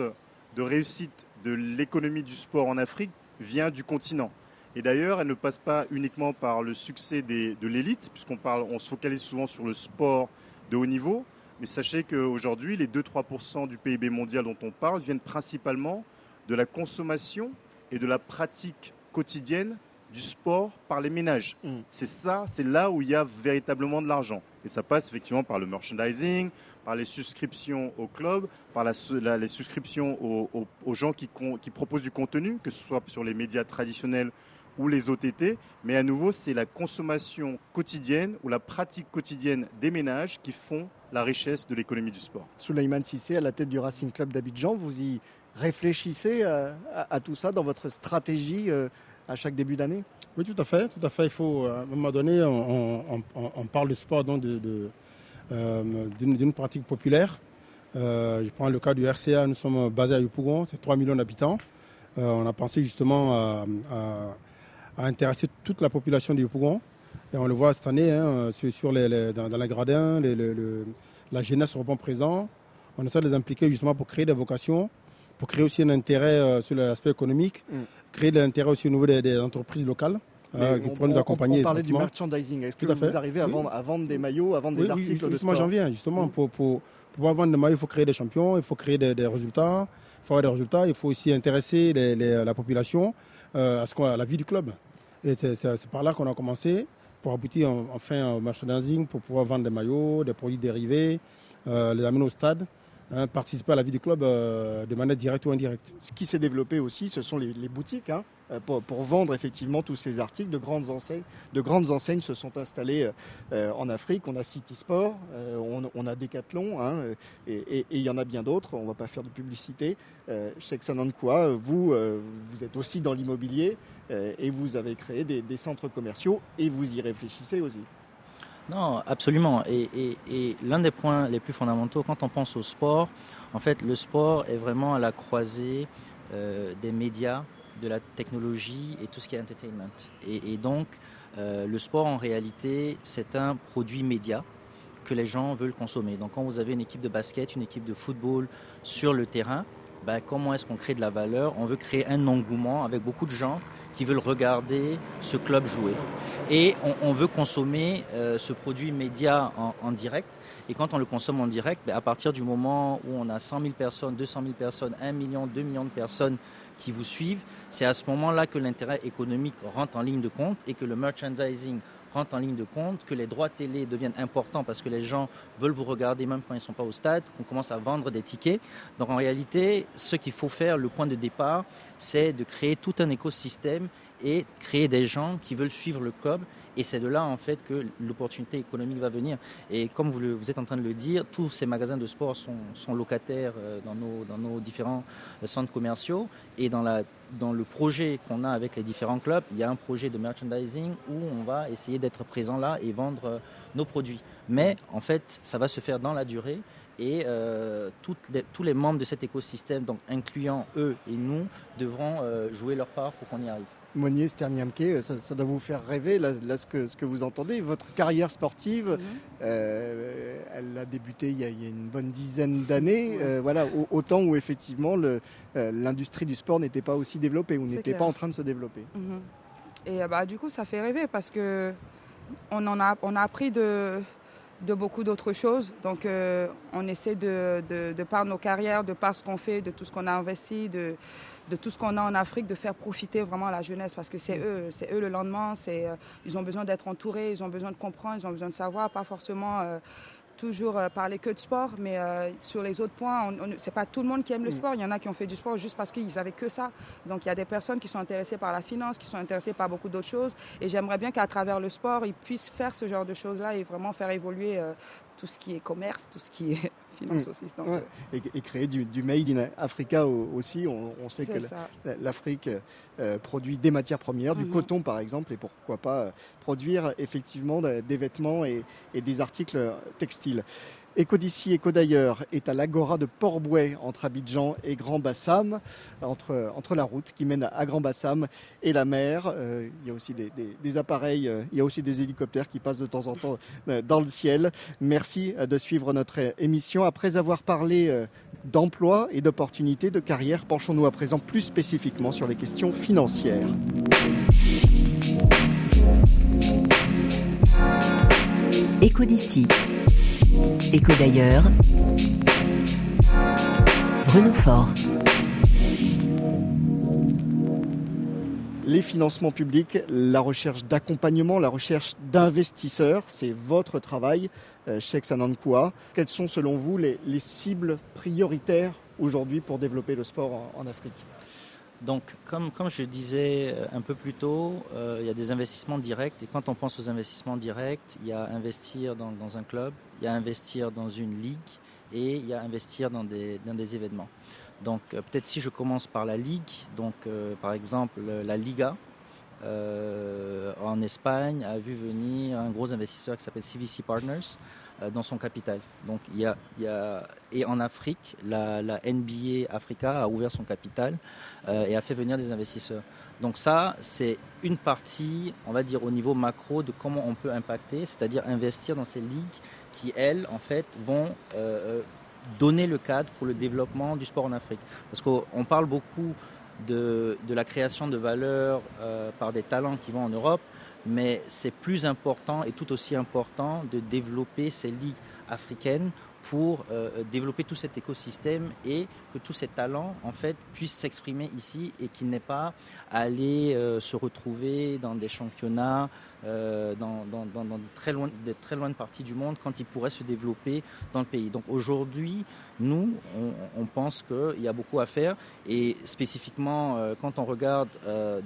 de réussite de l'économie du sport en Afrique vient du continent. Et d'ailleurs, elle ne passe pas uniquement par le succès des- de l'élite, puisqu'on parle, on se focalise souvent sur le sport de haut niveau. Mais sachez qu'aujourd'hui, les 2-3% du PIB mondial dont on parle viennent principalement de la consommation et de la pratique quotidienne du sport par les ménages. Mm. C'est ça, c'est là où il y a véritablement de l'argent. Et ça passe effectivement par le merchandising, par les souscriptions au club, par la, les souscriptions aux, gens qui, qui, proposent du contenu, que ce soit sur les médias traditionnels ou les OTT. Mais à nouveau, c'est la consommation quotidienne ou la pratique quotidienne des ménages qui font la richesse de l'économie du sport. Souleymane Sissé, à la tête du Racing Club d'Abidjan, vous y réfléchissez à, à, tout ça dans votre stratégie euh, à chaque début d'année? Oui, tout à fait. Tout à fait. Il faut, à un moment donné, on, parle de sport donc de, euh, d'une pratique populaire. Euh, je prends le cas du RCA, nous sommes basés à Yopougon, c'est 3 millions d'habitants. on a pensé justement à, intéresser toute la population de Yopougon. Et on le voit cette année hein, sur, les, dans, les gradins, la jeunesse reprend présent. On essaie de les impliquer justement pour créer des vocations, pour créer aussi un intérêt sur l'aspect économique. Mm créer de l'intérêt aussi au niveau des, entreprises locales. Euh, qui pourraient nous accompagner. On, parlait du merchandising. Est-ce que vous arrivez à, vendre, à, vendre, des maillots, à vendre des articles justement, j'en viens. Justement, pour, pour, pouvoir vendre des maillots, il faut créer des champions, il faut créer des, résultats. Il faut avoir des résultats. Il faut aussi intéresser la population euh, à, ce à la vie du club. Et c'est par là qu'on a commencé pour aboutir enfin au merchandising, pour pouvoir vendre des maillots, des produits dérivés, euh, les amener au stade. Hein, participer à la vie du club euh, de manière directe ou indirecte. Ce qui s'est développé aussi, ce sont les, boutiques hein, euh, pour, vendre effectivement tous ces articles. De grandes enseignes, se sont installées euh, en Afrique. On a City Sport, on, a Decathlon, hein, et il y en a bien d'autres. On ne va pas faire de publicité. n'en quoi. Vous, vous êtes aussi dans l'immobilier et vous avez créé des centres commerciaux et vous y réfléchissez aussi. Non, absolument. Et, l'un des points les plus fondamentaux, quand on pense au sport, en fait, le sport est vraiment à la croisée euh, des médias, de la technologie et tout ce qui est entertainment. Et, donc, euh, le sport, en réalité, c'est un produit média que les gens veulent consommer. Donc, quand vous avez une équipe de basket, une équipe de football sur le terrain, ben, comment est-ce qu'on crée de la valeur? On veut créer un engouement avec beaucoup de gens qui veulent regarder ce club jouer. Et on, veut consommer euh, ce produit média en, direct. Et quand on le consomme en direct, ben, à partir du moment où on a 100 000 personnes, 200 000 personnes, 1 million, 2 millions de personnes qui vous suivent, c'est à ce moment-là que l'intérêt économique rentre en ligne de compte et que le merchandising rentre en ligne de compte, que les droits télé deviennent importants parce que les gens veulent vous regarder même quand ils ne sont pas au stade, qu'on commence à vendre des tickets. Donc en réalité, ce qu'il faut faire, le point de départ, c'est de créer tout un écosystème et créer des gens qui veulent suivre le club. Et c'est de là, en fait, que l'opportunité économique va venir. Et comme vous, êtes en train de le dire, tous ces magasins de sport sont, locataires euh, dans nos, différents euh, centres commerciaux. Et dans le projet qu'on a avec les différents clubs, il y a un projet de merchandising où on va essayer d'être présent là et vendre euh, nos produits. Mais en fait, ça va se faire dans la durée et tous les membres de cet écosystème, donc incluant eux et nous, devront jouer leur part pour qu'on y arrive. Monnier Sterniamke, ça, ça, doit vous faire rêver, là, ce, que, ce, que, vous entendez. Votre carrière sportive, mhm. euh, elle a débuté il y a, une bonne dizaine d'années, euh, voilà, au, temps où effectivement euh, l'industrie du sport n'était pas aussi développée, ou n'était pas en train de se développer. Mhm. Et bah, du coup, ça fait rêver parce que on, en a, on a appris de, de beaucoup d'autres choses. Donc, on essaie de, de, de, par nos carrières, de par ce qu'on fait, de tout ce qu'on a investi, de, de tout ce qu'on a en Afrique, de faire profiter vraiment la jeunesse parce que c'est mm. eux, c'est eux le lendemain. C'est, euh, ils ont besoin d'être entourés, ils ont besoin de comprendre, ils ont besoin de savoir, pas forcément euh, toujours euh, parler que de sport, mais sur les autres points, c'est pas tout le monde qui aime le mm. sport. Il y en a qui ont fait du sport juste parce qu'ils avaient que ça. Donc il y a des personnes qui sont intéressées par la finance, qui sont intéressées par beaucoup d'autres choses. Et j'aimerais bien qu'à travers le sport, ils puissent faire ce genre de choses-là et vraiment faire évoluer tout ce qui est commerce, tout ce qui est finance mm. aussi. Et, créer du, Made in Africa aussi. On, sait que l'Afrique euh, produit des matières premières, du mm-hmm. coton par exemple, et pourquoi pas euh, produire effectivement des vêtements et des articles textiles. Éco d'ici, éco d'ailleurs est à l'agora de Port-Bouet entre Abidjan et Grand Bassam, entre, la route qui mène à Grand Bassam et la mer. Euh, il y a aussi des, appareils, euh, il y a aussi des hélicoptères qui passent de temps en temps euh, dans le ciel. Merci de suivre notre émission. Après avoir parlé d'emploi et d'opportunités de carrière, penchons-nous à présent plus spécifiquement sur les questions financières. Éco d'ici Écho d'ailleurs. Bruno Fort. les financements publics, la recherche d'accompagnement, la recherche d'investisseurs. C'est votre travail, Sheikh Sanankoua. Quelles sont selon vous les, cibles prioritaires aujourd'hui pour développer le sport en Afrique? Donc, comme, je disais euh, un peu plus tôt, euh, il y a des investissements directs. Et quand on pense aux investissements directs, il y a investir dans, un club, il y a investir dans une ligue et il y a investir dans des, événements. Donc, euh, peut-être si je commence par la ligue, par exemple la Liga, en Espagne a vu venir un gros investisseur qui s'appelle CVC Partners, dans son capital. Donc il y a, et en Afrique, la, la, NBA Africa a ouvert son capital euh, et a fait venir des investisseurs. Donc ça, c'est une partie, on va dire au niveau macro de comment on peut impacter, c'est-à-dire investir dans ces ligues qui elles, en fait, vont euh, donner le cadre pour le développement du sport en Afrique. Parce qu'on parle beaucoup de, de, la création de valeur par des talents qui vont en Europe, mais c'est plus important et tout aussi important de développer ces ligues africaines pour euh, développer tout cet écosystème et que tous ces talents en fait puissent s'exprimer ici et qu'ils n'aient pas à aller euh, se retrouver dans des championnats euh, dans, très loin, de très loin de parties du monde quand ils pourraient se développer dans le pays. Donc aujourd'hui, nous, on, on pense qu'il y a beaucoup à faire et spécifiquement quand on regarde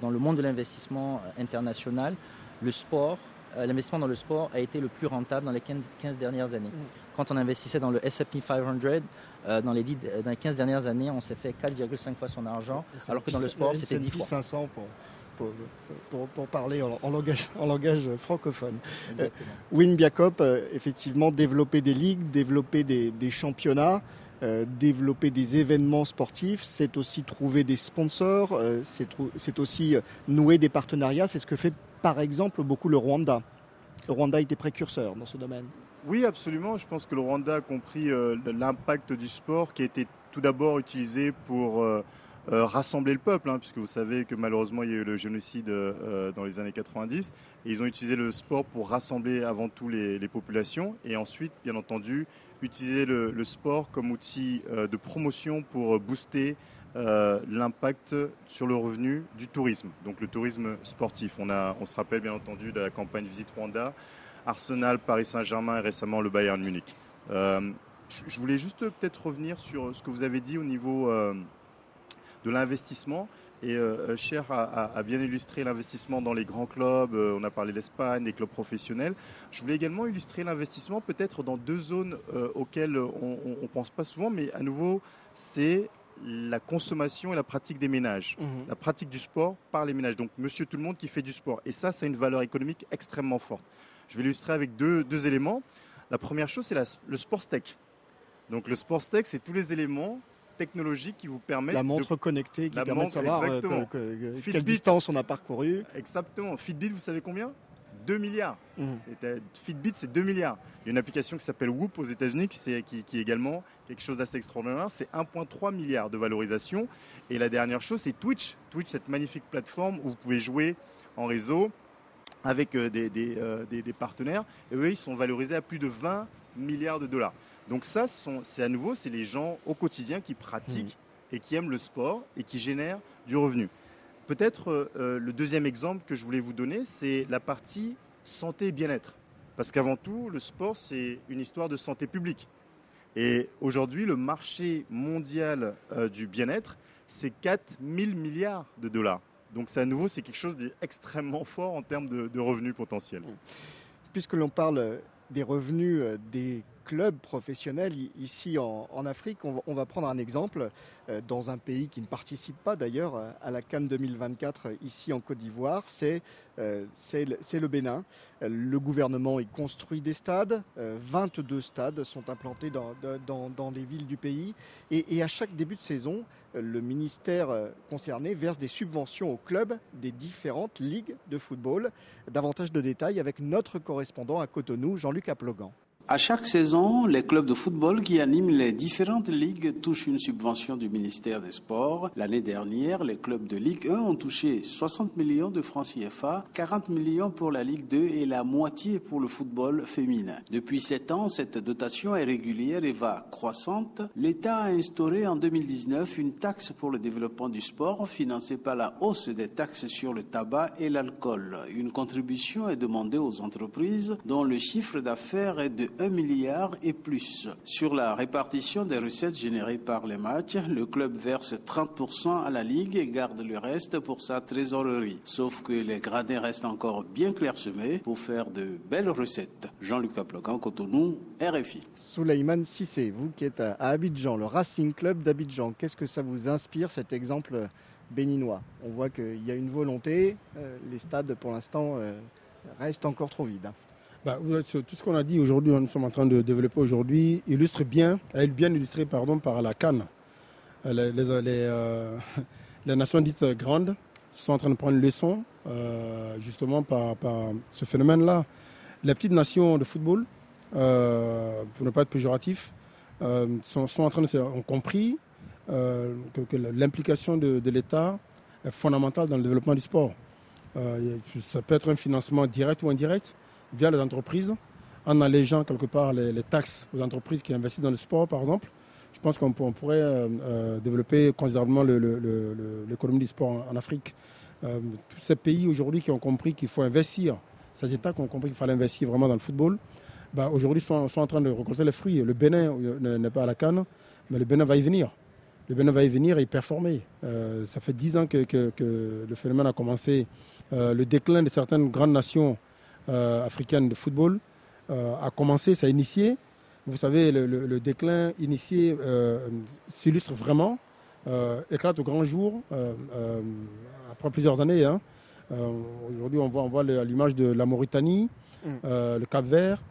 dans le monde de l'investissement international, le sport, euh, l'investissement dans le sport a été le plus rentable dans les 15, dernières années. Mm. Quand on investissait dans le S&P 500, euh, dans, les dans les 15 dernières années, on s'est fait 4,5 fois son argent, alors que dans le sport, c'était 10 fois. 500 pour, pour, pour, parler en, langage, en langage francophone. Euh, Win effectivement, développer des ligues, développer des, des championnats, développer des événements sportifs, c'est aussi trouver des sponsors, c'est aussi nouer des partenariats. C'est ce que fait par exemple beaucoup le Rwanda. Le Rwanda était précurseur dans ce domaine. Oui, absolument. Je pense que le Rwanda a compris euh, l'impact du sport qui a été tout d'abord utilisé pour euh, euh, rassembler le peuple, hein, puisque vous savez que malheureusement il y a eu le génocide dans les années 90, et ils ont utilisé le sport pour rassembler avant tout les, populations, et ensuite, bien entendu, utiliser le sport comme outil de promotion pour booster euh, l'impact sur le revenu du tourisme, donc le tourisme sportif. On, se rappelle bien entendu de la campagne Visite Rwanda, Arsenal, Paris Saint-Germain et récemment le Bayern Munich. Euh, je voulais juste peut-être revenir sur ce que vous avez dit au niveau euh, de l'investissement. Et Cher a, bien illustré l'investissement dans les grands clubs. on a parlé d'Espagne, des clubs professionnels. Je voulais également illustrer l'investissement peut-être dans deux zones auxquelles on ne pense pas souvent, mais à nouveau, c'est la consommation et la pratique des ménages, mhm. la pratique du sport par les ménages. Donc monsieur tout le monde qui fait du sport. Et ça, c'est une valeur économique extrêmement forte. Je vais l'illustrer avec deux, éléments. La première chose, c'est le sport tech. Donc le sport tech, c'est tous les éléments technologiques qui vous permettent... La montre connectée qui permet de savoir euh, quelle distance on a parcouru. Exactement. Fitbit, vous savez combien? 2 milliards. Mmh. Fitbit, c'est 2 milliards. Il y a une application qui s'appelle Whoop aux États-Unis qui, qui, est également quelque chose d'assez extraordinaire. C'est 1,3 milliard de valorisation. Et la dernière chose, c'est Twitch. Twitch, cette magnifique plateforme où vous pouvez jouer en réseau avec euh, euh, des, des, partenaires. Et eux, ils sont valorisés à plus de 20 milliards de dollars. Donc ça, c'est à nouveau, c'est les gens au quotidien qui pratiquent mmh. et qui aiment le sport et qui génèrent du revenu. Peut-être euh, euh, le deuxième exemple que je voulais vous donner, c'est la partie santé et bien-être. Parce qu'avant tout, le sport, c'est une histoire de santé publique. Et aujourd'hui, le marché mondial euh, du bien-être, c'est 4 000 milliards de dollars. Donc c'est à nouveau, c'est quelque chose d'extrêmement fort en termes de, de revenus potentiels. Puisque l'on parle des revenus des clubs professionnels ici en, Afrique. On va, prendre un exemple euh, dans un pays qui ne participe pas d'ailleurs à la Cannes 2024 ici en Côte d'Ivoire, c'est euh, le Bénin. Le gouvernement y construit des stades, 22 euh, stades sont implantés dans, dans, les villes du pays et, à chaque début de saison, le ministère concerné verse des subventions aux clubs des différentes ligues de football. Davantage de détails avec notre correspondant à Cotonou, Jean-Luc Aplogan. À chaque saison, les clubs de football qui animent les différentes ligues touchent une subvention du ministère des Sports. L'année dernière, les clubs de Ligue 1 ont touché 60 millions de francs CFA, 40 millions pour la Ligue 2 et la moitié pour le football féminin. Depuis sept ans, cette dotation est régulière et va croissante. L'État a instauré en 2019 une taxe pour le développement du sport financée par la hausse des taxes sur le tabac et l'alcool. Une contribution est demandée aux entreprises dont le chiffre d'affaires est de 1 milliard et plus. Sur la répartition des recettes générées par les matchs, le club verse 30% à la Ligue et garde le reste pour sa trésorerie. Sauf que les gradins restent encore bien clairsemés pour faire de belles recettes. Jean-Luc Aplogan, Cotonou, RFI. Souleymane Sissé, vous qui êtes à Abidjan, le Racing Club d'Abidjan, qu'est-ce que ça vous inspire cet exemple béninois? On voit qu'il y a une volonté, euh, les stades pour l'instant euh, restent encore trop vides. Bah, tout ce qu'on a dit aujourd'hui, nous sommes en train de développer aujourd'hui, illustre bien, est bien illustré pardon, par la Cannes. Euh, les, les, euh, les, nations dites grandes sont en train de prendre leçon euh, justement par, par ce phénomène-là. Les petites nations de football, euh, pour ne pas être péjoratif, euh, sont, en train de ont compris que, l'implication de l'État est fondamentale dans le développement du sport. ça peut être un financement direct ou indirect via les entreprises, en allégeant quelque part les, taxes aux entreprises qui investissent dans le sport, par exemple. Je pense qu'on pourrait euh, euh, développer considérablement l'économie du sport en, Afrique. Euh, tous ces pays aujourd'hui qui ont compris qu'il faut investir, ces États qui ont compris qu'il fallait investir vraiment dans le football, bah, aujourd'hui sont, en train de récolter les fruits. Le Bénin n'est pas à la canne, mais le Bénin va y venir. Le Bénin va y venir et y performer. Ça fait dix ans que, le phénomène a commencé. Le déclin de certaines grandes nations africaine de football euh, a commencé, ça a initié. Vous savez, le, le, le déclin initié euh, s'illustre vraiment, éclate au grand jour après plusieurs années. Hein. Aujourd'hui, on voit, on voit l'image de la Mauritanie, mm. le Cap Vert,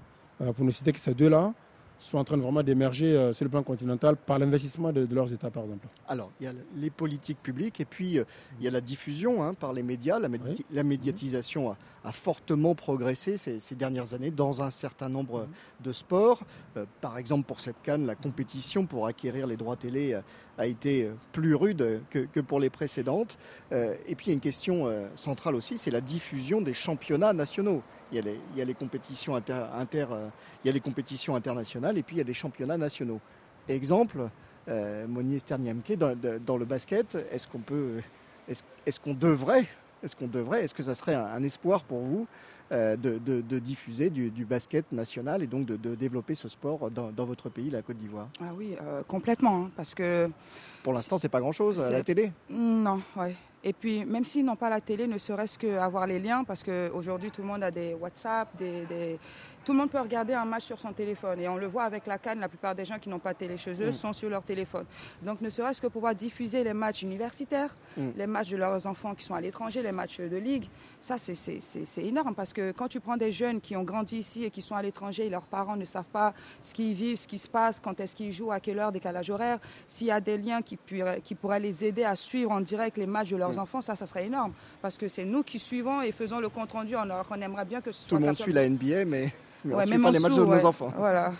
pour ne citer que ces deux-là sont en train de vraiment d'émerger euh, sur le plan continental par l'investissement de, de, leurs États, par exemple. Alors, il y a les politiques publiques et puis euh, il y a la diffusion hein, par les médias. La, médi oui. la médiatisation a, a, fortement progressé ces, ces, dernières années dans un certain nombre mmh. de sports. Euh, par exemple, pour cette canne, la compétition pour acquérir les droits télé a été plus rude que, que pour les précédentes. Euh, et puis, il y a une question centrale aussi, c'est la diffusion des championnats nationaux il y a les, il y a les compétitions inter, inter euh, il y a les compétitions internationales et puis il y a les championnats nationaux. Exemple, euh, Monier Sterniamke dans, dans, le basket, est-ce qu'on peut, est-ce, est-ce qu'on devrait, est-ce qu'on devrait, est-ce que ça serait un, un espoir pour vous euh, de, de, de, diffuser du, du, basket national et donc de, de développer ce sport dans, dans, votre pays, la Côte d'Ivoire? Ah oui, euh, complètement, hein, parce que pour l'instant, c'est pas grand-chose à la télé? Non, ouais. Et puis, même s'ils n'ont pas la télé, ne serait-ce qu'avoir les liens, parce qu'aujourd'hui, tout le monde a des WhatsApp, des, des, tout le monde peut regarder un match sur son téléphone. Et on le voit avec la canne, la plupart des gens qui n'ont pas de télé chez eux mmh. sont sur leur téléphone. Donc, ne serait-ce que pouvoir diffuser les matchs universitaires, mmh. les matchs de leurs enfants qui sont à l'étranger, les matchs de ligue, ça, c'est énorme. Parce que quand tu prends des jeunes qui ont grandi ici et qui sont à l'étranger, leurs parents ne savent pas ce qu'ils vivent, ce qui se passe, quand est-ce qu'ils jouent, à quelle heure, décalage horaire, s'il y a des liens qui, qui pourraient les aider à suivre en direct les matchs de leurs enfants, ça, ça serait énorme. Parce que c'est nous qui suivons et faisons le compte rendu. On, on aimerait bien que ce Tout soit. le monde suit la NBA, mais. Mais ouais, on même pas les matchs de ouais. nos enfants. Voilà.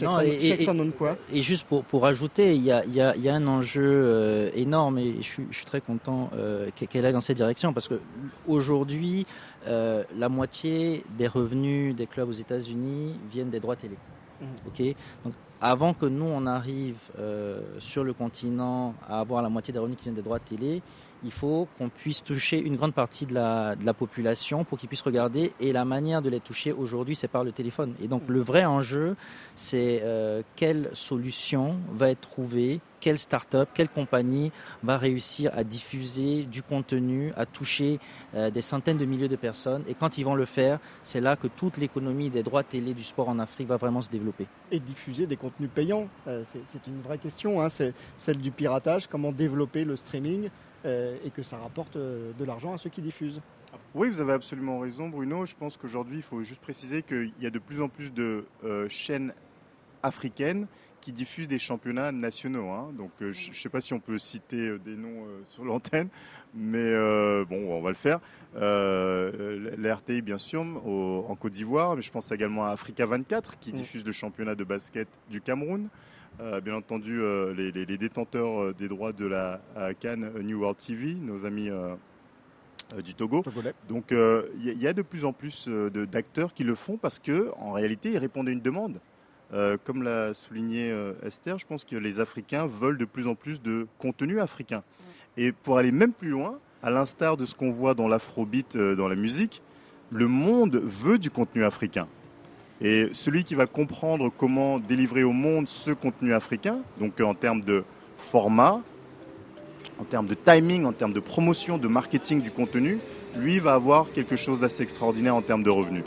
Non, et, et, et, juste pour, pour ajouter, il y a, y, a, y a, un enjeu euh, énorme et je suis, je suis très content euh, qu'elle aille dans cette direction parce que aujourd'hui, euh, la moitié des revenus des clubs aux États-Unis viennent des droits télé. Mmh. Ok, donc avant que nous on arrive euh, sur le continent à avoir la moitié des revenus qui viennent des droits télé, il faut qu'on puisse toucher une grande partie de la, population pour qu'ils puissent regarder. Et la manière de les toucher aujourd'hui, c'est par le téléphone. Et donc le vrai enjeu, c'est euh, quelle solution va être trouvée, quelle start-up, quelle compagnie va réussir à diffuser du contenu, à toucher euh, des centaines de milliers de personnes. Et quand ils vont le faire, c'est là que toute l'économie des droits télé du sport en Afrique va vraiment se développer. Et diffuser des contenus payants, euh, c'est une vraie question. Hein. C'est celle du piratage, comment développer le streaming et que ça rapporte euh, de l'argent à ceux qui diffusent. Oui, vous avez absolument raison, Bruno. Je pense qu'aujourd'hui, il faut juste préciser qu'il y a de plus en plus de euh, chaînes africaines qui diffuse des championnats nationaux. Hein. Donc je ne sais pas si on peut citer des noms sur l'antenne, mais bon, on va le faire. la RTI, bien sûr, en Côte d'Ivoire, mais je pense également à Africa 24, qui mm. diffuse le championnat de basket du Cameroun. Bien entendu, les, les, détenteurs des droits de la Cannes New World TV, nos amis euh, du Togo. Donc il euh, y, a de plus en plus euh, d'acteurs qui le font parce que en réalité ils répondent à une demande. comme l'a souligné Esther, je pense que les Africains veulent de plus en plus de contenu africain. Et pour aller même plus loin, à l'instar de ce qu'on voit dans l'afrobeat, dans la musique, le monde veut du contenu africain. Et celui qui va comprendre comment délivrer au monde ce contenu africain, donc en termes de format, en termes de timing, en termes de promotion, de marketing du contenu, lui va avoir quelque chose d'assez extraordinaire en termes de revenus.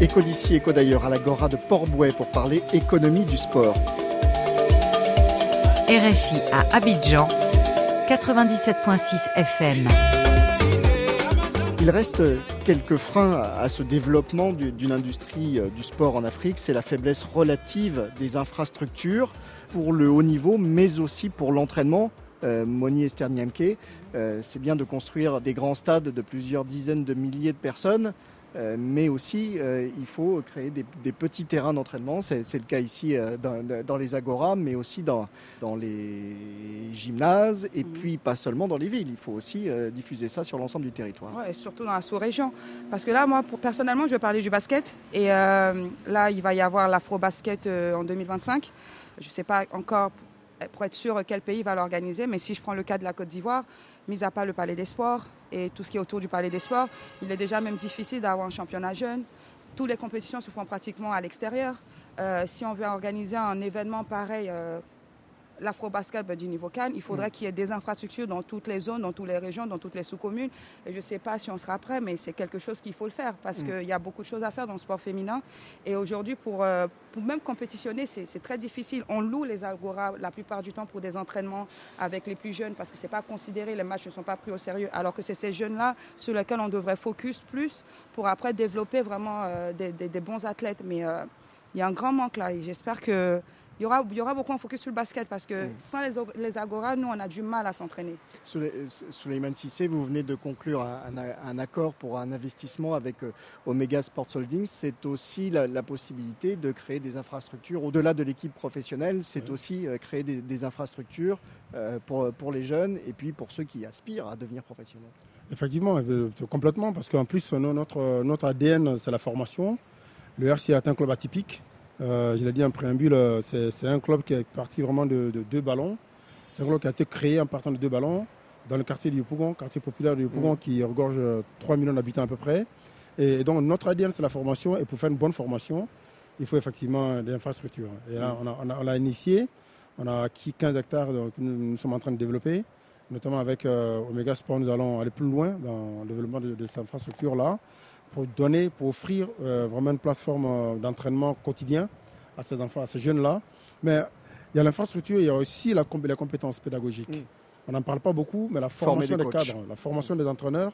Éco d'ici, éco d'ailleurs, à l'Agora de Port-Bouet pour parler économie du sport. RFI à Abidjan, 97.6 FM. Il reste quelques freins à ce développement d'une industrie euh, du sport en Afrique. C'est la faiblesse relative des infrastructures pour le haut niveau, mais aussi pour l'entraînement. Euh, Moni Esternianke, euh, c'est bien de construire des grands stades de plusieurs dizaines de milliers de personnes, euh, mais aussi euh, il faut créer des, petits terrains d'entraînement. C'est, le cas ici euh, dans, les agoras, mais aussi dans, les gymnases, et mhm. puis pas seulement dans les villes. Il faut aussi diffuser ça sur l'ensemble du territoire. et surtout dans la sous-région. Parce que là, moi, personnellement, je vais parler du basket. Et là, il va y avoir l'afro-basket en 2025. Je ne sais pas encore pour être sûr quel pays va l'organiser, mais si je prends le cas de la Côte d'Ivoire, mis à part le Palais des Sports et tout ce qui est autour du Palais des Sports, il est déjà même difficile d'avoir un championnat jeune. Toutes les compétitions se font pratiquement à l'extérieur. Euh, si on veut organiser un événement pareil euh, l'afro-basket du niveau Cannes, il faudrait mm. qu'il y ait des infrastructures dans toutes les zones, dans toutes les régions, dans toutes les sous-communes. Et je ne sais pas si on sera prêt, mais c'est quelque chose qu'il faut le faire parce mm. qu'il y a beaucoup de choses à faire dans le sport féminin. Et aujourd'hui, pour, euh, pour même compétitionner, c'est très difficile. On loue les Agora la plupart du temps pour des entraînements avec les plus jeunes parce que ce n'est pas considéré, les matchs ne sont pas pris au sérieux. Alors que c'est ces jeunes-là sur lesquels on devrait focus plus pour après développer vraiment euh, des, bons athlètes. Mais euh, il y a un grand manque là et j'espère que il y aura, il y aura beaucoup de focus sur le basket parce que mm. sans les, les agoras, nous, on a du mal à s'entraîner. Souleymane Sissé, vous venez de conclure un, accord pour un investissement avec euh, Omega Sports Holdings. C'est aussi la, possibilité de créer des infrastructures au-delà de l'équipe professionnelle. C'est aussi euh, créer des, infrastructures euh, pour, pour les jeunes et puis pour ceux qui aspirent à devenir professionnels. Effectivement, complètement, parce qu'en plus, notre, notre ADN, c'est la formation. Le RC est un club atypique. Euh, je l'ai dit en préambule, euh, c'est un club qui est parti vraiment de, deux ballons. C'est un club qui a été créé en partant de deux ballons dans le quartier du Yopougon, quartier populaire du Yopougon, mm. qui regorge 3 millions d'habitants à peu près. Et, donc notre ADN, c'est la formation. Et pour faire une bonne formation, il faut effectivement des infrastructures. Et là, mm. on l'a initié. On a acquis 15 hectares que nous, sommes en train de développer. Notamment avec euh, Omega Sport, nous allons aller plus loin dans le développement de, de cette infrastructure-là pour donner, pour offrir euh, vraiment une plateforme euh, d'entraînement quotidien à ces enfants, à ces jeunes-là. Mais il y a l'infrastructure, il y a aussi la, les compétences pédagogiques. Mm. On n'en parle pas beaucoup, mais la formation des, cadres, la formation des entraîneurs,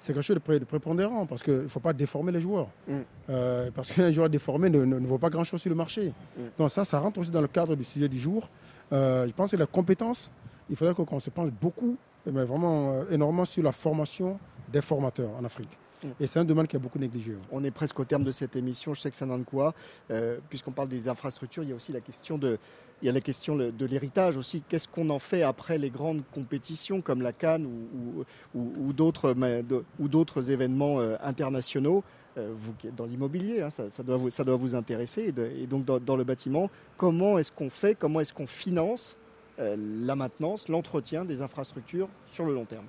c'est quelque chose de, prépondérant parce qu'il ne faut pas déformer les joueurs. Mm. Euh, parce qu'un joueur déformé ne, ne, vaut pas grand-chose sur le marché. Mm. Donc ça, ça rentre aussi dans le cadre du sujet du jour. je pense que la compétence, il faudrait qu'on se penche beaucoup, mais vraiment énormément sur la formation des formateurs en Afrique. Et c'est un domaine qui est beaucoup négligé. On est presque au terme de cette émission. Je sais que ça n'en quoi. Euh, puisqu'on parle des infrastructures, il y a aussi la question de, il y a la question de l'héritage aussi. Qu'est-ce qu'on en fait après les grandes compétitions comme la Cannes ou, ou, d'autres événements euh, internationaux euh, Vous qui êtes dans l'immobilier, hein, ça, doit vous, ça doit vous intéresser. Et, donc dans, le bâtiment, comment est-ce qu'on fait Comment est-ce qu'on finance la maintenance, l'entretien des infrastructures sur le long terme?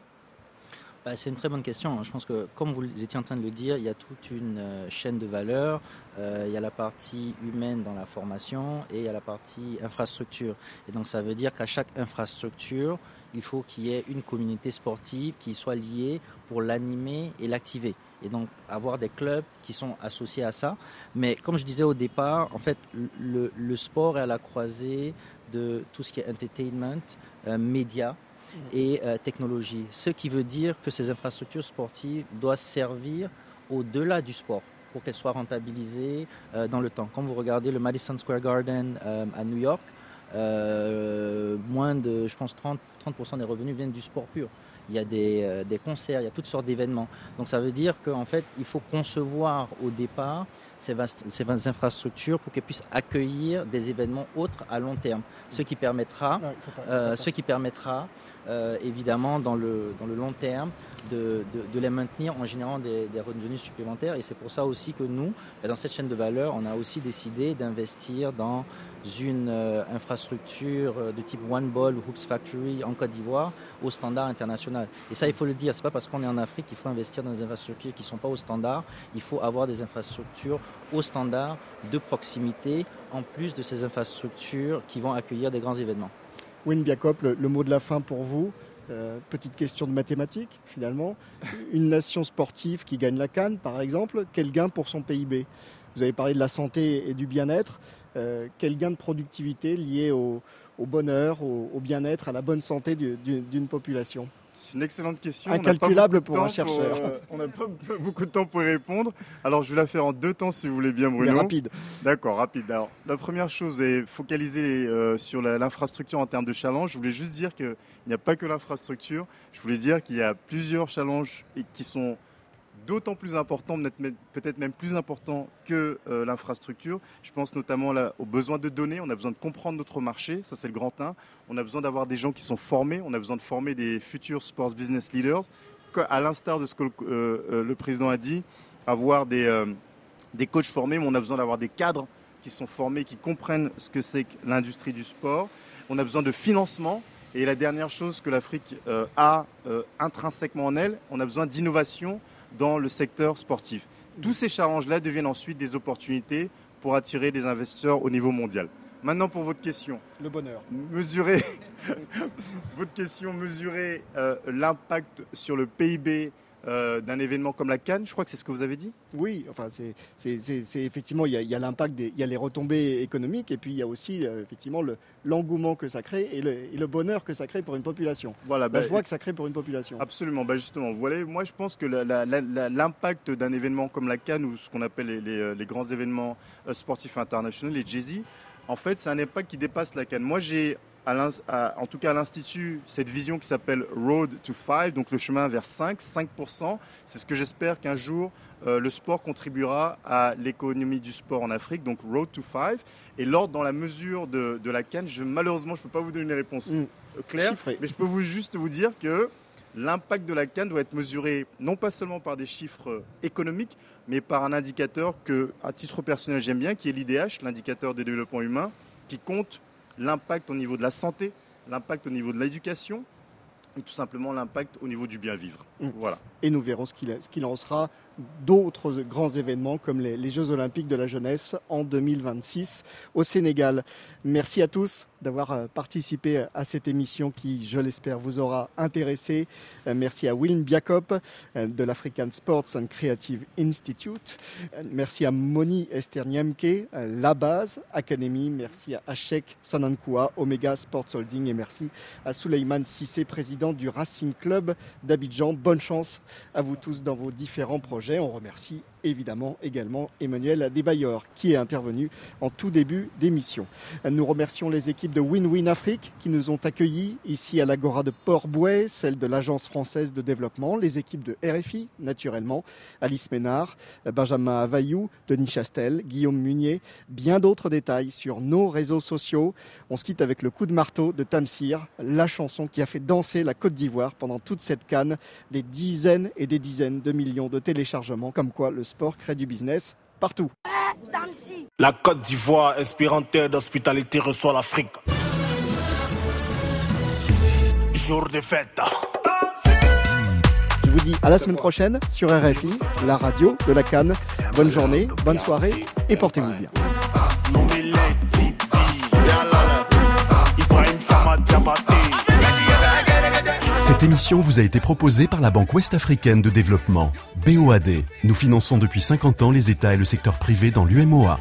Bah, c'est une très bonne question. Hein. Je pense que, comme vous étiez en train de le dire, il y a toute une euh, chaîne de valeur. Euh, il y a la partie humaine dans la formation et il y a la partie infrastructure. Et donc, ça veut dire qu'à chaque infrastructure, il faut qu'il y ait une communauté sportive qui soit liée pour l'animer et l'activer. Et donc, avoir des clubs qui sont associés à ça. Mais comme je disais au départ, en fait, le, sport est à la croisée de tout ce qui est entertainment, euh, médias et euh, technologie. Ce qui veut dire que ces infrastructures sportives doivent servir au-delà du sport. pour qu'elle soit rentabilisée dans le temps. Quand vous regardez le Madison Square Garden à New York, moins de, je pense, 30, 30 des revenus viennent du sport pur il y a des, des, concerts, il y a toutes sortes d'événements. Donc ça veut dire qu'en fait, il faut concevoir au départ ces, infrastructures pour qu'elles puissent accueillir des événements autres à long terme. Ce qui permettra, euh, ce qui permettra euh, évidemment dans le, dans le long terme de, les maintenir en générant des, revenus supplémentaires. Et c'est pour ça aussi que nous, dans cette chaîne de valeur, on a aussi décidé d'investir dans une euh, infrastructure de type One Ball ou Hoops Factory en Côte d'Ivoire au standard international. Et ça, il faut le dire, c'est pas parce qu'on est en Afrique qu'il faut investir dans des infrastructures qui ne sont pas au standard. Il faut avoir des infrastructures au standard de proximité, en plus de ces infrastructures qui vont accueillir des grands événements. Win Biakop, le, mot de la fin pour vous. Euh, petite question de mathématiques, finalement. Une nation sportive qui gagne la Cannes, par exemple, quel gain pour son PIB Vous avez parlé de la santé et du bien-être. Euh, quel gain de productivité lié au, bonheur, au bien-être, à la bonne santé d'une population c'est une excellente question. Incalculable pour un chercheur. Euh, on n'a pas beaucoup de temps pour y répondre. Alors, je vais la faire en deux temps, si vous voulez bien, Bruno. Mais rapide. D'accord, rapide. Alors, la première chose est focaliser euh, sur l'infrastructure en termes de challenge. Je voulais juste dire qu'il n'y a pas que l'infrastructure. Je voulais dire qu'il y a plusieurs challenges qui sont d'autant plus important, peut-être même plus important que euh, l'infrastructure. Je pense notamment aux besoins de données. On a besoin de comprendre notre marché, ça c'est le grand 1. On a besoin d'avoir des gens qui sont formés. On a besoin de former des futurs sports business leaders. À l'instar de ce que le, euh, euh, président a dit, avoir des, des coachs formés, mais on a besoin d'avoir des cadres qui sont formés, qui comprennent ce que c'est que l'industrie du sport. On a besoin de financement. Et la dernière chose que l'Afrique a intrinsèquement en elle, on a besoin d'innovation dans le secteur sportif. Tous ces challenges-là deviennent ensuite des opportunités pour attirer des investisseurs au niveau mondial. Maintenant pour votre question. Le bonheur. Mesurer votre question, mesurer euh, l'impact sur le PIB euh, d'un événement comme la Cannes, je crois que c'est ce que vous avez dit Oui, enfin, c'est effectivement, il y a, l'impact, il y a les retombées économiques et puis il y a aussi euh, effectivement l'engouement que ça crée et le, bonheur que ça crée pour une population. Voilà, bah, je vois que ça crée pour une population. Absolument, bah justement, vous voyez, moi je pense que l'impact d'un événement comme la Cannes ou ce qu'on appelle les, euh, grands événements sportifs internationaux, les Jay-Z, en fait, c'est un impact qui dépasse la Cannes. Moi, j'ai en tout cas à l'Institut, cette vision qui s'appelle Road to 5, donc le chemin vers 5, 5%. C'est ce que j'espère qu'un jour euh, le sport contribuera à l'économie du sport en Afrique, donc Road to 5. Et l'ordre dans la mesure de, la Cannes, je, malheureusement, je ne peux pas vous donner une réponse mm. euh, claire, mais je peux vous, juste vous dire que l'impact de la Cannes doit être mesuré non pas seulement par des chiffres économiques, mais par un indicateur que, à titre personnel, j'aime bien, qui est l'IDH, l'indicateur des développements humains, qui compte l'impact au niveau de la santé, l'impact au niveau de l'éducation et tout simplement l'impact au niveau du bien vivre. Mm. Voilà. Et nous verrons ce qu'il en sera d'autres grands événements comme les, Jeux olympiques de la jeunesse en 2026 au Sénégal. Merci à tous d'avoir euh, participé à cette émission qui, je l'espère, vous aura intéressé. Euh, merci à Willem Biakop euh, de l'African Sports and Creative Institute. Merci à Moni Esterniemke, La Base Academy. Merci à Ashek Sanankua, Omega Sports Holding. Et merci à Suleiman Sissé, président du Racing Club d'Abidjan. Bonne chance à vous tous dans vos différents projets. On remercie évidemment également Emmanuel Desbailleurs qui est intervenu en tout début d'émission. Nous remercions les équipes de Win-Win Afrique qui nous ont accueillis ici à l'Agora de Port-Bouet, celle de l'Agence française de développement, les équipes de RFI naturellement, Alice Ménard, Benjamin Availlou, Denis Chastel, Guillaume Munier, bien d'autres détails sur nos réseaux sociaux. On se quitte avec le coup de marteau de Tamsir, la chanson qui a fait danser la Côte d'Ivoire pendant toute cette canne, des dizaines et des dizaines de millions de téléchargements, comme quoi le sport crée du business partout. La Côte d'Ivoire, inspirante d'hospitalité, reçoit l'Afrique. Jour de fête. Je vous dis à la semaine prochaine sur RFI, la radio de la Cannes. Bonne journée, bonne soirée et portez-vous bien. Cette émission vous a été proposée par la Banque Ouest-Africaine de Développement, BOAD. Nous finançons depuis 50 ans les États et le secteur privé dans l'UMOA.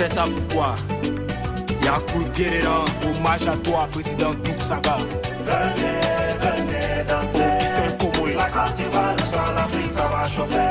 fais ça pourquoi? Yakou Guerrera, hommage à toi, président Douksaga. Venez, venez danser. Au Kister Komoé. La Côte d'Ivoire, l'Afrique, ça va chauffer.